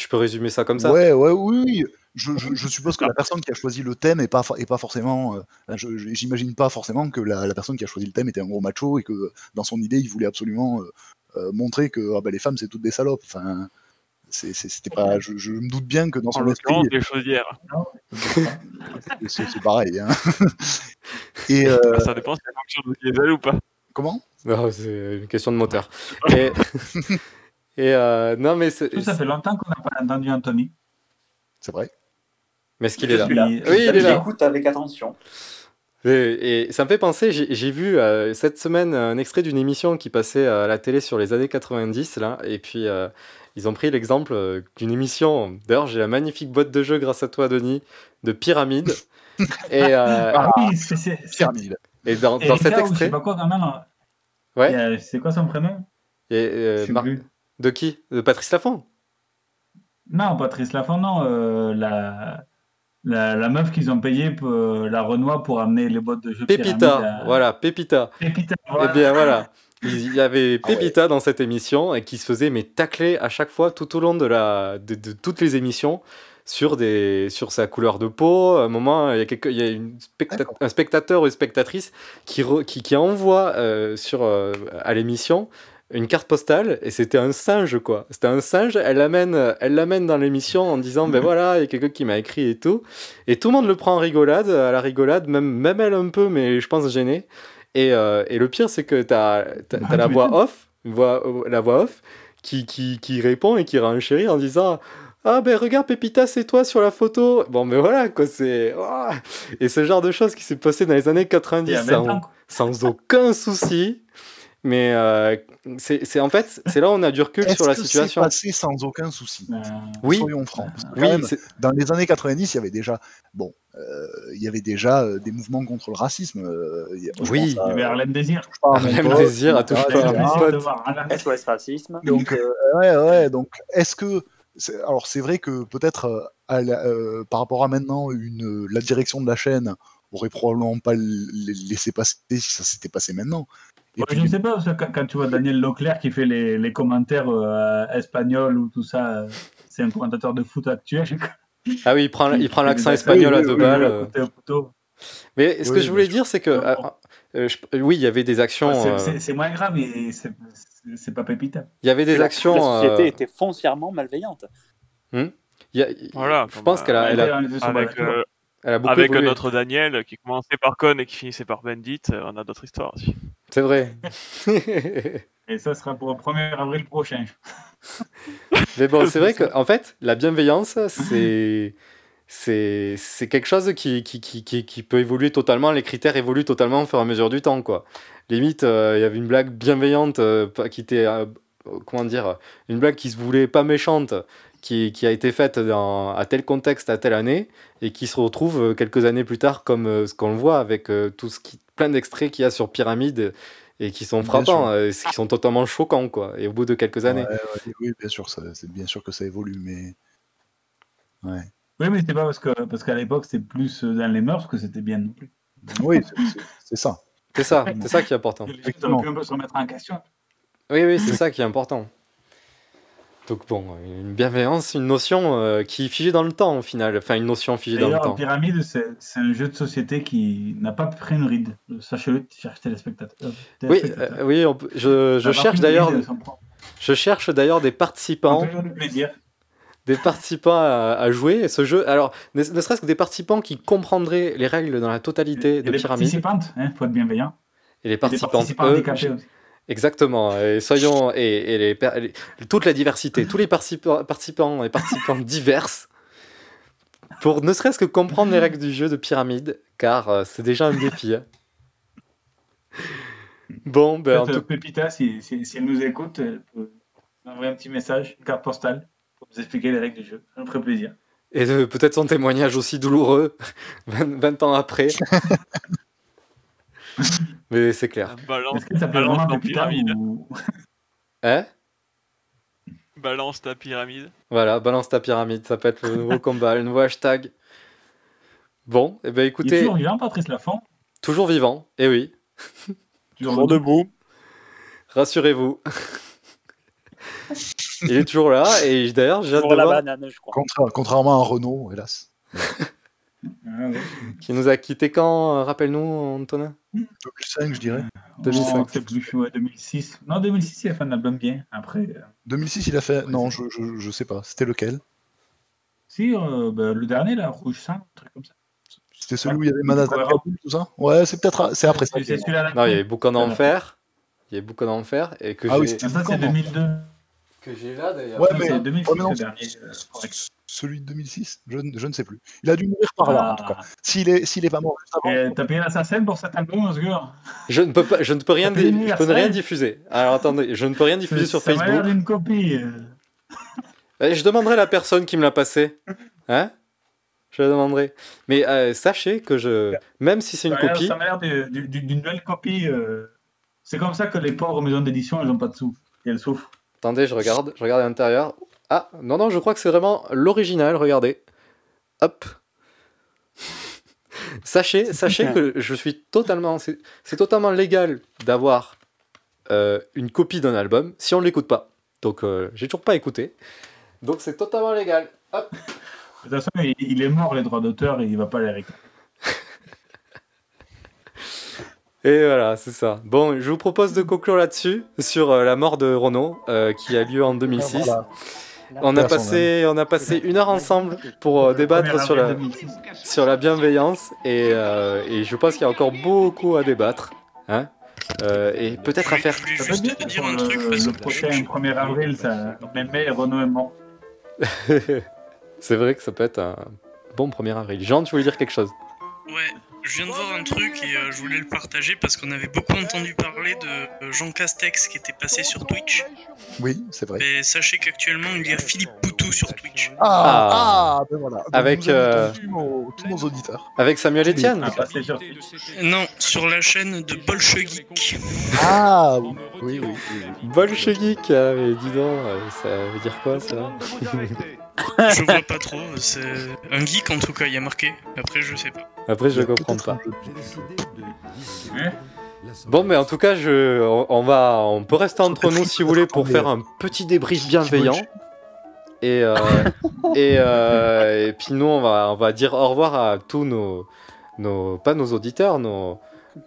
Je peux résumer ça comme ça? Ouais, ouais, oui, oui. Je, je, je suppose que la personne qui a choisi le thème est pas, est pas forcément. euh, J'imagine pas forcément que la, la personne qui a choisi le thème était un gros macho et que dans son idée, il voulait absolument euh, euh, montrer que ah, bah, les femmes, c'est toutes des salopes. Enfin, c'était pas. Je, je me doute bien que dans En son esprit, l'occurrence, les chaudières. c'est c'est pareil. hein. Et euh, Ça dépend si la fonction de diesel ou pas. comment? C'est une question de moteur. Et, et, euh, non, mais c'est- Tout ça fait longtemps qu'on n'a pas entendu Anthony. C'est vrai. Mais est-ce qu'il est là? Oui, il est là. J'écoute avec attention. Et, et ça me fait penser, j'ai vu euh, cette semaine un extrait d'une émission qui passait à la télé sur les années 90, là, et puis euh, ils ont pris l'exemple euh, d'une émission, d'ailleurs j'ai la magnifique boîte de jeu grâce à toi Denis, de Pyramide, et, euh, Ah oui, c'est- c'est- c'est- Pyramide. et dans, cet extrait, pas quoi, quand même. ouais, C'est quoi son prénom? Et, euh, Je sais Mar- plus. De qui? De Patrice Laffont? Non, Patrice Laffont, non. euh, la, la, la meuf qu'ils ont payée pour euh, la Renoir pour amener les boîtes de jeux Pépita, à- voilà, Pépita. Pépita, Eh voilà. bien voilà, il y avait Ah ouais. Pépita dans cette émission et qui se faisait mais tacler à chaque fois tout au long de, la, de, de toutes les émissions sur, des, sur sa couleur de peau. À un moment, il y a, quelque- il y a une specta- D'accord. un spectateur ou une spectatrice qui, re- qui, qui envoie euh, sur, euh, à l'émission une carte postale et c'était un singe quoi. C'était un singe, elle l'amène elle l'amène dans l'émission en disant ben voilà, il y a quelqu'un qui m'a écrit et tout. Et tout le monde le prend en rigolade, à la rigolade, même, même elle un peu, mais je pense gênée. Et, euh, et le pire, c'est que tu as, Ah, la voix off, voix, la voix off qui, qui, qui répond et qui renchérit en disant Ah ben regarde Pépita, c'est toi sur la photo. Bon ben voilà quoi, c'est. Ouah Et ce genre de choses qui s'est passé dans les années 90 Il y a 20 ans, sans, quoi. sans aucun souci. Mais euh, c'est en fait, c'est là où on a du recul sur la que c'est situation. passé sans aucun souci Euh, Oui. Soyons francs. Oui, même, dans les années 90, il y avait déjà, bon, euh, il y avait déjà euh, des mouvements contre le racisme. euh, il y a- je Oui. à- Il y avait Harlem Désir. Harlem Désir, à Harlem- SOS Racisme? Donc, euh, ouais, ouais, donc, est-ce que, c'est- alors c'est vrai que peut-être euh, par rapport à maintenant, une, la direction de la chaîne aurait probablement pas laissé passer si ça s'était passé maintenant. Et Ouais, puis, je ne sais pas, parce que quand, quand tu vois Daniel Leclerc qui fait les, les commentaires euh, espagnols ou tout ça, euh, c'est un commentateur de foot actuel. Ah oui, il prend, il l'accent espagnol à deux balles. euh. Mais ce que je voulais dire, c'est que euh, je- oui, il y a des actions. C'est- euh, moins grave, mais c'est- pas pépita. Il y avait des La- actions. La société euh, était foncièrement malveillante. hmm? Il y a- Voilà, je pense qu'elle a, elle Avec, euh, elle a beaucoup avec évolué. notre Daniel qui commençait par Con et qui finissait par Bandit, euh, on a d'autres histoires aussi. C'est vrai. Et ça sera pour le 1er avril prochain. Mais bon, c'est vrai que en fait, la bienveillance, c'est c'est c'est quelque chose qui, qui, qui, qui, qui peut évoluer totalement. Les critères évoluent totalement au fur et à mesure du temps, quoi. Limite, euh, il y avait une blague bienveillante euh, qui était euh, comment dire, une blague qui se voulait pas méchante, qui, qui a été faite dans, à tel contexte, à telle année, et qui se retrouve euh, quelques années plus tard comme euh, ce qu'on le voit avec euh, tout ce qui, plein d'extraits qu'il y a sur Pyramide et qui sont frappants, euh, qui sont totalement choquants, quoi. Et au bout de quelques années. ouais, ouais, oui, bien sûr, ça- c'est bien sûr que ça évolue, mais ouais. Oui, mais c'est pas parce que parce qu'à l'époque c'était plus dans les mœurs que c'était bien non plus. Oui, c'est- ça. C'est ça, c'est ça qui est important. Les gens pu un peu se remettre en question. Oui, oui, c'est ça qui est important. Donc bon, une bienveillance, une notion euh, qui est figée dans le temps au final. Enfin, une notion figée dans le D'ailleurs, temps. Pyramide, c'est un jeu de société qui n'a pas pris une ride. Sachez-le, chers téléspectateurs. Oui, téléspectateurs. euh, oui, on peut- je, cherche d'ailleurs, je cherche d'ailleurs des participants, plaisir. des participants à, à jouer ce jeu. Alors, ne, ne serait-ce que des participants qui comprendraient les règles dans la totalité Et de les Pyramide. participantes, il faut être bienveillant. Et les Et des participantes, participants eux, handicapés aussi. Exactement. Et soyons et, et les, per- les- toute la diversité, tous les participants, participants et participantes diverses, pour ne serait-ce que comprendre les règles du jeu de pyramide, car euh, c'est déjà un défi. hein. Bon, ben en Peut-être, tout euh, Pépita, si, si, si elle nous écoute, elle peut nous envoyer un petit message, une carte postale, pour nous expliquer les règles du jeu. Ça nous ferait plaisir. et peut-être son témoignage aussi douloureux, 20, 20 ans après. Mais c'est clair. Balance, Est-ce que ça s'appelle balance vraiment ta pyramide. ou... Hein? Balance ta pyramide. Voilà, balance ta pyramide, ça peut être le nouveau combat, le nouveau hashtag. Bon, et ben Il est écoutez, toujours vivant, Patrice Lafont? Toujours vivant, et oui, Toujours debout. rassurez-vous. Il est toujours là, et d'ailleurs, j'ai hâte de la voir banane, je crois. Contra- contrairement à Renault, hélas. qui nous a quitté quand, euh, rappelle-nous, Antonin? 2005, je dirais. 2005. Non, c'est plus, ouais, 2006. Non, 2006, il a fait un album bien. Après, euh, 2006, il a fait. Non, je, je, je sais pas. C'était lequel? Si, euh, bah, le dernier, là, Rouge Sang, un truc comme ça. C'était celui où il y avait Manhattan tout ça? Ouais, c'est peut-être. C'est après ça. Non, il y avait Boucan d'enfer. Il y avait Boucan d'enfer, et que Ah oui, c'était Ça, c'est Comment 2002. Que j'ai là d'ailleurs. Ouais, mais, c'est 2006 ouais, mais non, le dernier, euh, celui de 2006 je, ne- je ne sais plus. Il a dû mourir par là, en tout cas. S'il est, s'il est pas mort T'as payé l'assassin pour cet album, Osgur Je ne peux pas, je ne peux rien, di- je peux rien diffuser. Alors attendez, je ne peux rien diffuser sur Ça m'a l'air Facebook. d'une copie. euh. Je demanderai à la personne qui me l'a passé. Hein? Je demanderai. Mais euh, sachez que je, même si c'est une Ça copie, Ça m'a l'air de- du- du- d'une nouvelle copie. euh. C'est comme ça que les pauvres maisons d'édition, elles n'ont pas de sous. Et elles souffrent. Attendez, je regarde, je regarde à l'intérieur. Ah non non, je crois que c'est vraiment l'original. Regardez. Hop. sachez, sachez que je suis totalement, c'est totalement légal d'avoir euh, une copie d'un album si on ne l'écoute pas. Donc euh, j'ai toujours pas écouté. Donc c'est totalement légal. Hop. De toute façon, il, il est mort, les droits d'auteur, et il va pas les récupérer. Et voilà, c'est ça. Bon, je vous propose de conclure là-dessus, sur euh, la mort de Renault, euh, qui a lieu en 2006. Voilà. On a, passé, on a passé une heure ensemble pour euh, débattre sur la, avril 2006. sur la bienveillance, et, euh, et je pense qu'il y a encore beaucoup à débattre. Hein Euh, et peut-être à faire... Je voulais juste te dire un truc parce le prochain je- 1er avril, ça, même mai, Renault est mort. c'est vrai que ça peut être un bon 1er avril. Jean, tu voulais dire quelque chose? Ouais, je viens de voir un truc et euh, je voulais le partager parce qu'on avait beaucoup entendu parler de euh, Jean Castex qui était passé sur Twitch. Oui, c'est vrai. Et sachez qu'actuellement il y a Philippe Poutou sur Twitch. Ah, Ah. ah, ben voilà. Donc, Avec, invitons euh, tous nos- tous nos auditeurs. Avec Samuel Etienne Ah, Non, sur la chaîne de Bolchegeek. Ah, oui, oui, oui. oui, ah, mais dis donc, euh, ça veut dire quoi ça? Je vois pas trop, c'est un geek en tout cas, il y a marqué. Après je sais pas. Après, je comprends pas. Hein Bon, mais en tout cas, je, on, on va, on peut rester entre nous si vous voulez pour faire un petit débrief bienveillant. Et, euh, et, euh, et puis nous, on va, on va dire au revoir à tous nos, nos pas nos auditeurs, nos,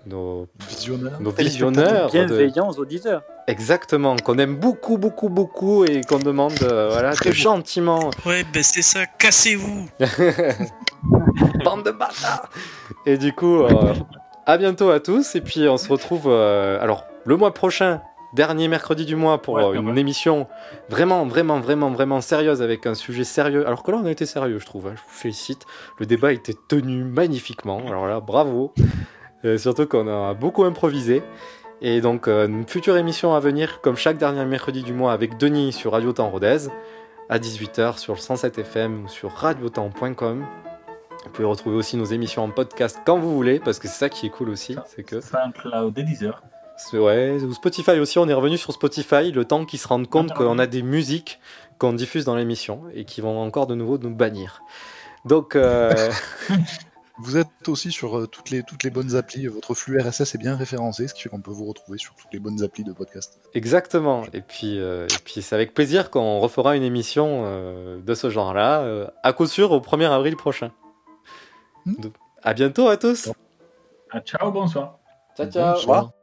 nos, Visionnaire. nos visionneurs. de- Bienveillants aux auditeurs. Exactement, qu'on aime beaucoup, beaucoup, beaucoup et qu'on demande euh, voilà, de gentiment Ouais, ben c'est ça, cassez-vous Bande de bâtards Et du coup, euh, à bientôt à tous. Et puis, on se retrouve euh, alors le mois prochain, dernier mercredi du mois, pour Ouais, euh, une ouais. émission vraiment, vraiment, vraiment, vraiment sérieuse avec un sujet sérieux. Alors que là, on a été sérieux, je trouve. hein. Je vous félicite. Le débat était tenu magnifiquement. Alors là, bravo. Euh, surtout qu'on a beaucoup improvisé. Et donc, euh, une future émission à venir, comme chaque dernier mercredi du mois, avec Denis sur Radio Temps Rodez, à 18h sur le 107 FM ou sur radiotemps.com. Vous pouvez retrouver aussi nos émissions en podcast quand vous voulez, parce que c'est ça qui est cool aussi, c'est que... SoundCloud et Deezer. Ouais, ou Spotify aussi, on est revenu sur Spotify, le temps qu'ils se rendent compte Ah, qu'on a des musiques qu'on diffuse dans l'émission et qui vont encore de nouveau nous bannir. Donc, euh, Vous êtes aussi sur euh, toutes, les, toutes les bonnes applis. Votre flux RSS est bien référencé, ce qui fait qu'on peut vous retrouver sur toutes les bonnes applis de podcast. exactement. Et puis, euh, et puis c'est avec plaisir qu'on refera une émission euh, de ce genre-là, euh, à coup sûr au 1er avril prochain. Donc, à bientôt à tous. Ah, ciao, bonsoir. Ciao, ciao. Bonsoir.